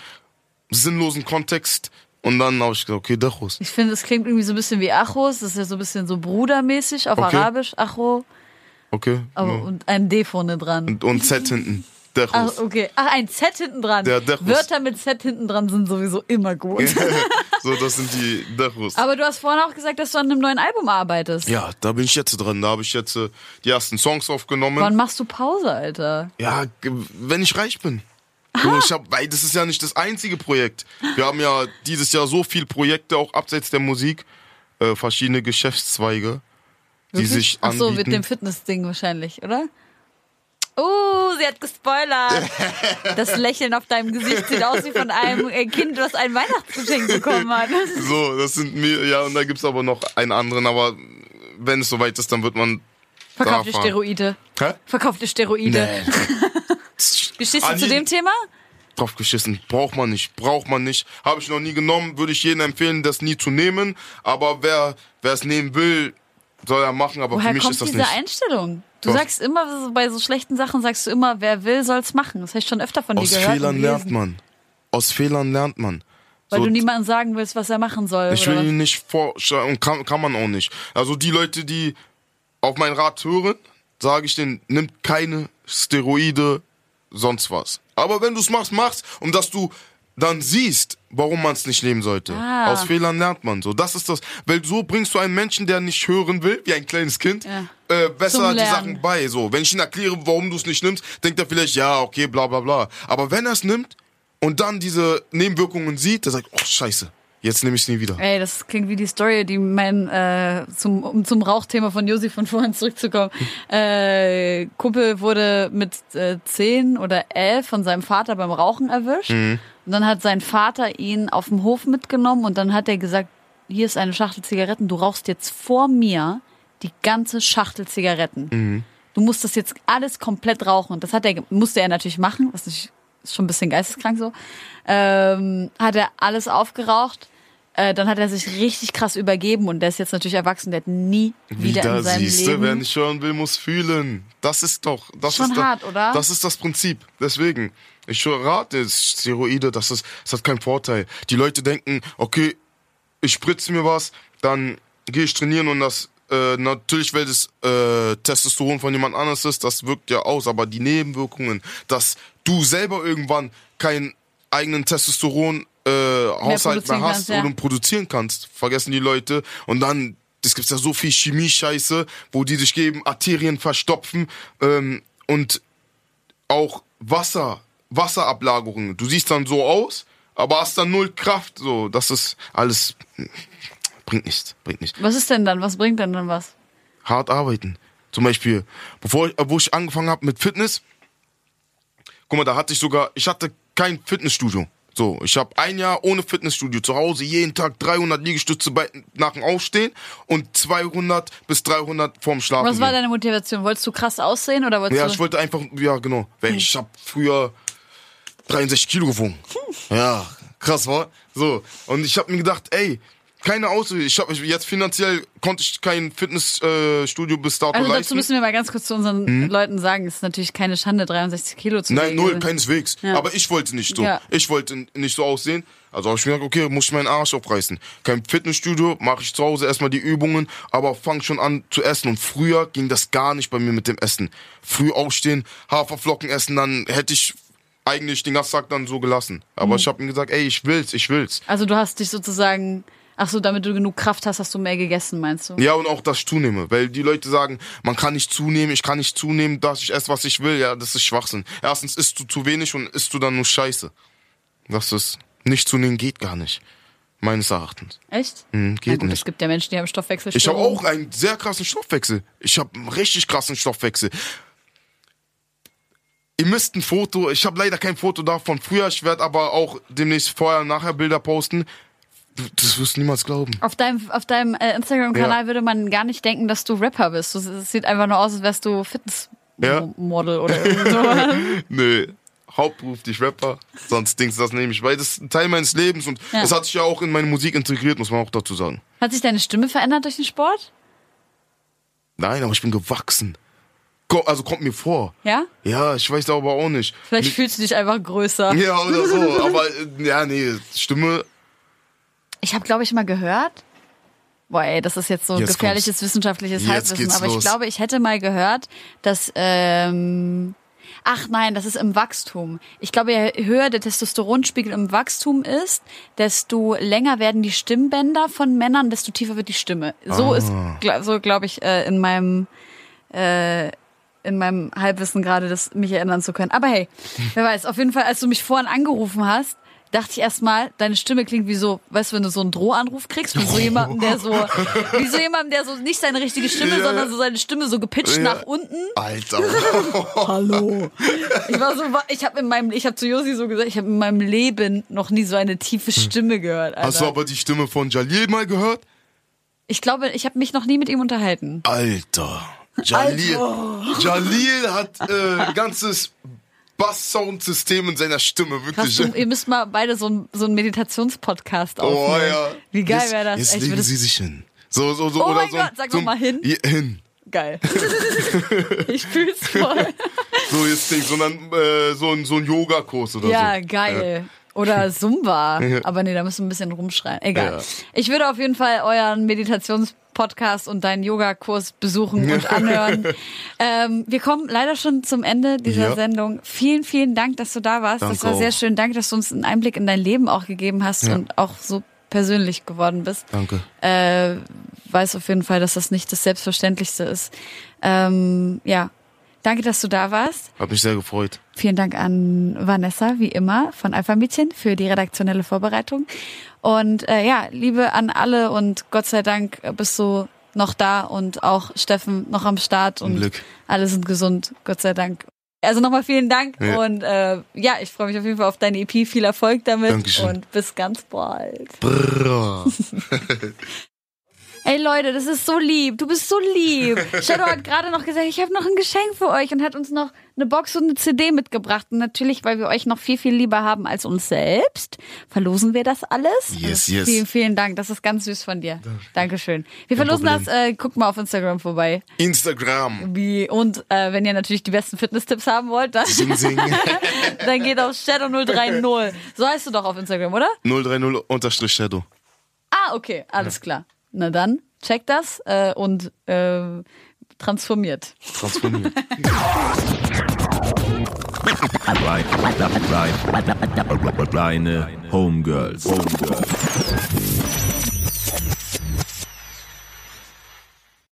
sinnlosen Kontext. Und dann habe ich gesagt, okay, Dechos. Ich finde, es klingt irgendwie so ein bisschen wie Achos. Das ist ja so ein bisschen so brudermäßig auf Okay. Arabisch. Acho. Okay. Aber, ja. Und ein D vorne dran. und, und Z hinten. Dechos. Ach, okay. Ach, ein Z hinten dran. Der Dechus. Wörter mit Z hinten dran sind sowieso immer gut. so, das sind die Dechos. Aber du hast vorhin auch gesagt, dass du an einem neuen Album arbeitest. Ja, da bin ich jetzt dran. Da habe ich jetzt äh, die ersten Songs aufgenommen. Wann machst du Pause, Alter? Ja, wenn ich reich bin. So, ich hab, weil das ist ja nicht das einzige Projekt. Wir haben ja dieses Jahr so viele Projekte, auch abseits der Musik, äh, verschiedene Geschäftszweige, die Wirklich? sich Ach so, anbieten. mit dem Fitness-Ding wahrscheinlich, oder? Uh, sie hat gespoilert. Das Lächeln auf deinem Gesicht sieht aus wie von einem äh, Kind, was ein Weihnachtsgeschenk bekommen hat. so, das sind mir, ja, und da gibt's aber noch einen anderen, aber wenn es soweit ist, dann wird man Verkauft da dir fahren. Steroide. Hä? Verkauft dir Steroide. Geschichte Ah, zu dem Thema? drauf geschissen. Braucht man nicht, braucht man nicht. Habe ich noch nie genommen, würde ich jedem empfehlen, das nie zu nehmen. Aber wer es nehmen will, soll er machen, aber Woher für mich kommt ist das diese nicht. Einstellung? Du Was? sagst immer, bei so schlechten Sachen sagst du immer, wer will, soll's machen. Das habe ich schon öfter von dir Aus gehört. Fehlern und lernt man. Aus Fehlern lernt man. Weil So, du niemandem sagen willst, was er machen soll. Ich will was? ihn nicht vorstellen und kann, kann man auch nicht. Also die Leute, die auf meinen Rat hören, sage ich denen, nimmt keine Steroide, sonst was. Aber wenn du es machst, machst und dass du dann siehst, warum man es nicht nehmen sollte. Ah. Aus Fehlern lernt man so. Das ist das, weil so bringst du einen Menschen, der nicht hören will, wie ein kleines Kind, Ja. äh, besser die. Sachen bei. So, wenn ich ihm erkläre, warum du es nicht nimmst, denkt er vielleicht, ja, okay, bla bla bla. Aber wenn er es nimmt, und dann diese Nebenwirkungen sieht, der sagt, oh scheiße, jetzt nehme ich es nie wieder. Ey, das klingt wie die Story, die mein, äh, zum, um zum Rauchthema von Josi von vorhin zurückzukommen. Äh, Kumpel wurde mit äh, zehn oder elf von seinem Vater beim Rauchen erwischt. Und dann hat sein Vater ihn auf dem Hof mitgenommen und dann hat er gesagt, hier ist eine Schachtel Zigaretten, du rauchst jetzt vor mir die ganze Schachtel Zigaretten. Du musst das jetzt alles komplett rauchen. Und das hat er, musste er natürlich machen, was nicht, ist schon ein bisschen geisteskrank so. Ähm, hat er alles aufgeraucht. Äh, dann hat er sich richtig krass übergeben und der ist jetzt natürlich erwachsen, der hat nie wieder, Wieder in seinem siehst du, Leben. wer nicht hören will, muss fühlen. Das ist doch, das Schon ist hart, oder? Das ist das Prinzip. Deswegen, ich rate, Steroide, das ist, das hat keinen Vorteil. Die Leute denken, okay, ich spritze mir was, dann gehe ich trainieren und das äh, natürlich, weil das äh, Testosteron von jemand anderes ist, das wirkt ja aus, aber die Nebenwirkungen, dass du selber irgendwann keinen eigenen Testosteron äh, Haushalt mehr hast kannst, ja. oder produzieren kannst, vergessen die Leute und dann es gibt ja so viel Chemie-Scheiße, wo die sich geben, Arterien verstopfen ähm, und auch Wasser, Wasserablagerungen. Du siehst dann so aus, aber hast dann null Kraft. So, das ist alles bringt nichts, bringt nichts. Was ist denn dann? Was bringt denn dann was? Hart arbeiten. Zum Beispiel, bevor ich, wo ich angefangen habe mit Fitness, guck mal, da hatte ich sogar, ich hatte kein Fitnessstudio. So, ich habe ein Jahr ohne Fitnessstudio zu Hause, jeden Tag 300 Liegestütze bei, nach dem Aufstehen und 200 bis 300 vorm Schlafen. Was war deine Motivation? Wolltest du krass aussehen oder wolltest Ja, du? ich wollte einfach, ja genau, ich habe früher 63 Kilo gewogen. Ja, krass war. So und ich habe mir gedacht, ey, keine Ausrede. Ich habe jetzt finanziell konnte ich kein Fitnessstudio äh, bis dato also dazu leisten. müssen wir mal ganz kurz zu unseren Leuten sagen, es ist natürlich keine Schande, 63 Kilo zu Nein, null, keineswegs. Ja. Aber ich wollte nicht so. Ja. Ich wollte nicht so aussehen. Also habe ich mir gedacht, okay, muss ich meinen Arsch aufreißen. Kein Fitnessstudio, mache ich zu Hause erstmal die Übungen, aber fang schon an zu essen. Und früher ging das gar nicht bei mir mit dem Essen. Früh aufstehen, Haferflocken essen, dann hätte ich eigentlich den ganzen Tag dann so gelassen. Mhm. Aber ich habe mir gesagt, ey, ich will's, ich will's. Also du hast dich sozusagen, ach so, damit du genug Kraft hast, hast du mehr gegessen, meinst du? Ja, und auch, dass ich zunehme. Weil die Leute sagen, man kann nicht zunehmen, ich kann nicht zunehmen, dass ich esse, was ich will. Ja, das ist Schwachsinn. Erstens isst du zu wenig und isst du dann nur Scheiße. Das ist, nicht zunehmen geht gar nicht. Meines Erachtens. Echt? Hm, Na geht gut, es nicht. gibt ja Menschen, die haben Ich Stoffwechselstörungen. habe auch einen sehr krassen Stoffwechsel. Ich habe einen richtig krassen Stoffwechsel. Ihr müsst ein Foto, ich habe leider kein Foto davon früher, ich werde aber auch demnächst vorher und nachher Bilder posten. Du- Das wirst du niemals glauben. Auf deinem, auf deinem äh, Instagram-Kanal Ja. würde man gar nicht denken, dass du Rapper bist. Es- sieht einfach nur aus, als wärst du Fitnessmodel Ja. oder irgend so. Nee, hauptberuflich Rapper, sonst Dings das nehme ich, weil das ist ein Teil meines Lebens und Ja. das hat sich ja auch in meine Musik integriert, muss man auch dazu sagen. Hat sich deine Stimme verändert durch den Sport? Nein, aber ich bin gewachsen. Also kommt mir vor. Ja? Ja, ich weiß aber auch nicht. Vielleicht fühlst du dich einfach größer. Ja, oder so, aber äh, ja, nee, Stimme, Ich habe, glaube ich, mal gehört. Boah, ey, das ist jetzt so Jetzt gefährliches wissenschaftliches Jetzt Halbwissen, aber ich los. glaube, ich hätte mal gehört, dass ähm, Ach nein, das ist im Wachstum. Ich glaube, je höher der Testosteronspiegel im Wachstum ist, desto länger werden die Stimmbänder von Männern, desto tiefer wird die Stimme. So Ah. ist, so glaube ich, äh, in meinem äh, in meinem Halbwissen gerade, das mich erinnern zu können. Aber hey, wer weiß, auf jeden Fall, als du mich vorhin angerufen hast, dachte ich erstmal, deine Stimme klingt wie so, weißt du, wenn du so einen Drohanruf kriegst, von so jemandem, der so, wie so jemandem, der so nicht seine richtige Stimme, Ja. sondern so seine Stimme so gepitcht Ja. nach unten. Alter. Hallo. Ich war so, ich habe in meinem, ich habe zu Josi so gesagt, ich habe in meinem Leben noch nie so eine tiefe Stimme gehört. Alter. Hast du aber die Stimme von Jalil mal gehört? ich glaube, ich habe mich noch nie mit ihm unterhalten. Alter. Jalil, Jalil hat äh, ein ganzes Bass-Sound-System in seiner Stimme, Krass, wirklich. du, ihr müsst mal beide so ein, so ein Meditationspodcast Oh aufnehmen. ja. Wie geil wäre das? Jetzt Ey, legen Sie sich hin. So, so, so. Oh oder mein so, Gott, sag so, doch mal hin. Ja, hin. Geil. ich fühl's voll. So, jetzt Ding, sondern äh, so ein, so ein Yoga-Kurs oder ja, so. geil. Oder Zumba. Aber nee, da müssen wir ein bisschen rumschreien. Egal. Ja. Ich würde auf jeden Fall euren Meditationspodcast und deinen Yogakurs besuchen und anhören. ähm, wir kommen leider schon zum Ende dieser Ja. Sendung. Vielen, vielen Dank, dass du da warst. das Danke war sehr schön. Danke, dass du uns einen Einblick in dein Leben auch gegeben hast Ja. und auch so persönlich geworden bist. Danke. äh, weiß auf jeden Fall, dass das nicht das Selbstverständlichste ist. Ähm, ja, danke, dass du da warst. Hat mich sehr gefreut. Vielen Dank an Vanessa, wie immer, von Alpha Mädchen für die redaktionelle Vorbereitung. Und äh, ja, Liebe an alle und Gott sei Dank bist du noch da und auch Steffen noch am Start und Glück. alle sind gesund, Gott sei Dank. Also nochmal vielen Dank Ja. und äh, ja, ich freue mich auf jeden Fall auf deine EP. Viel Erfolg damit Dankeschön. und bis ganz bald. Ey Leute, das ist so lieb. Du bist so lieb. Shadow hat gerade noch gesagt, ich habe noch ein Geschenk für euch und hat uns noch eine Box und eine CD mitgebracht. Und natürlich, weil wir euch noch viel, viel lieber haben als uns selbst, verlosen wir das alles. Yes, Also yes. Vielen, vielen Dank. Das ist ganz süß von dir. Dankeschön. Wir verlosen Problem. das. Äh, guckt mal auf Instagram vorbei. Instagram. Wie, und äh, wenn ihr natürlich die besten Fitness-Tipps haben wollt, dann, Sing, sing. dann geht auf Shadow030. So heißt du doch auf Instagram, oder? 030 unterstrich Shadow. Ah, okay, alles klar. Na dann, checkt das äh, und äh, transformiert. Transformiert. Reine Homegirls. Homegirls.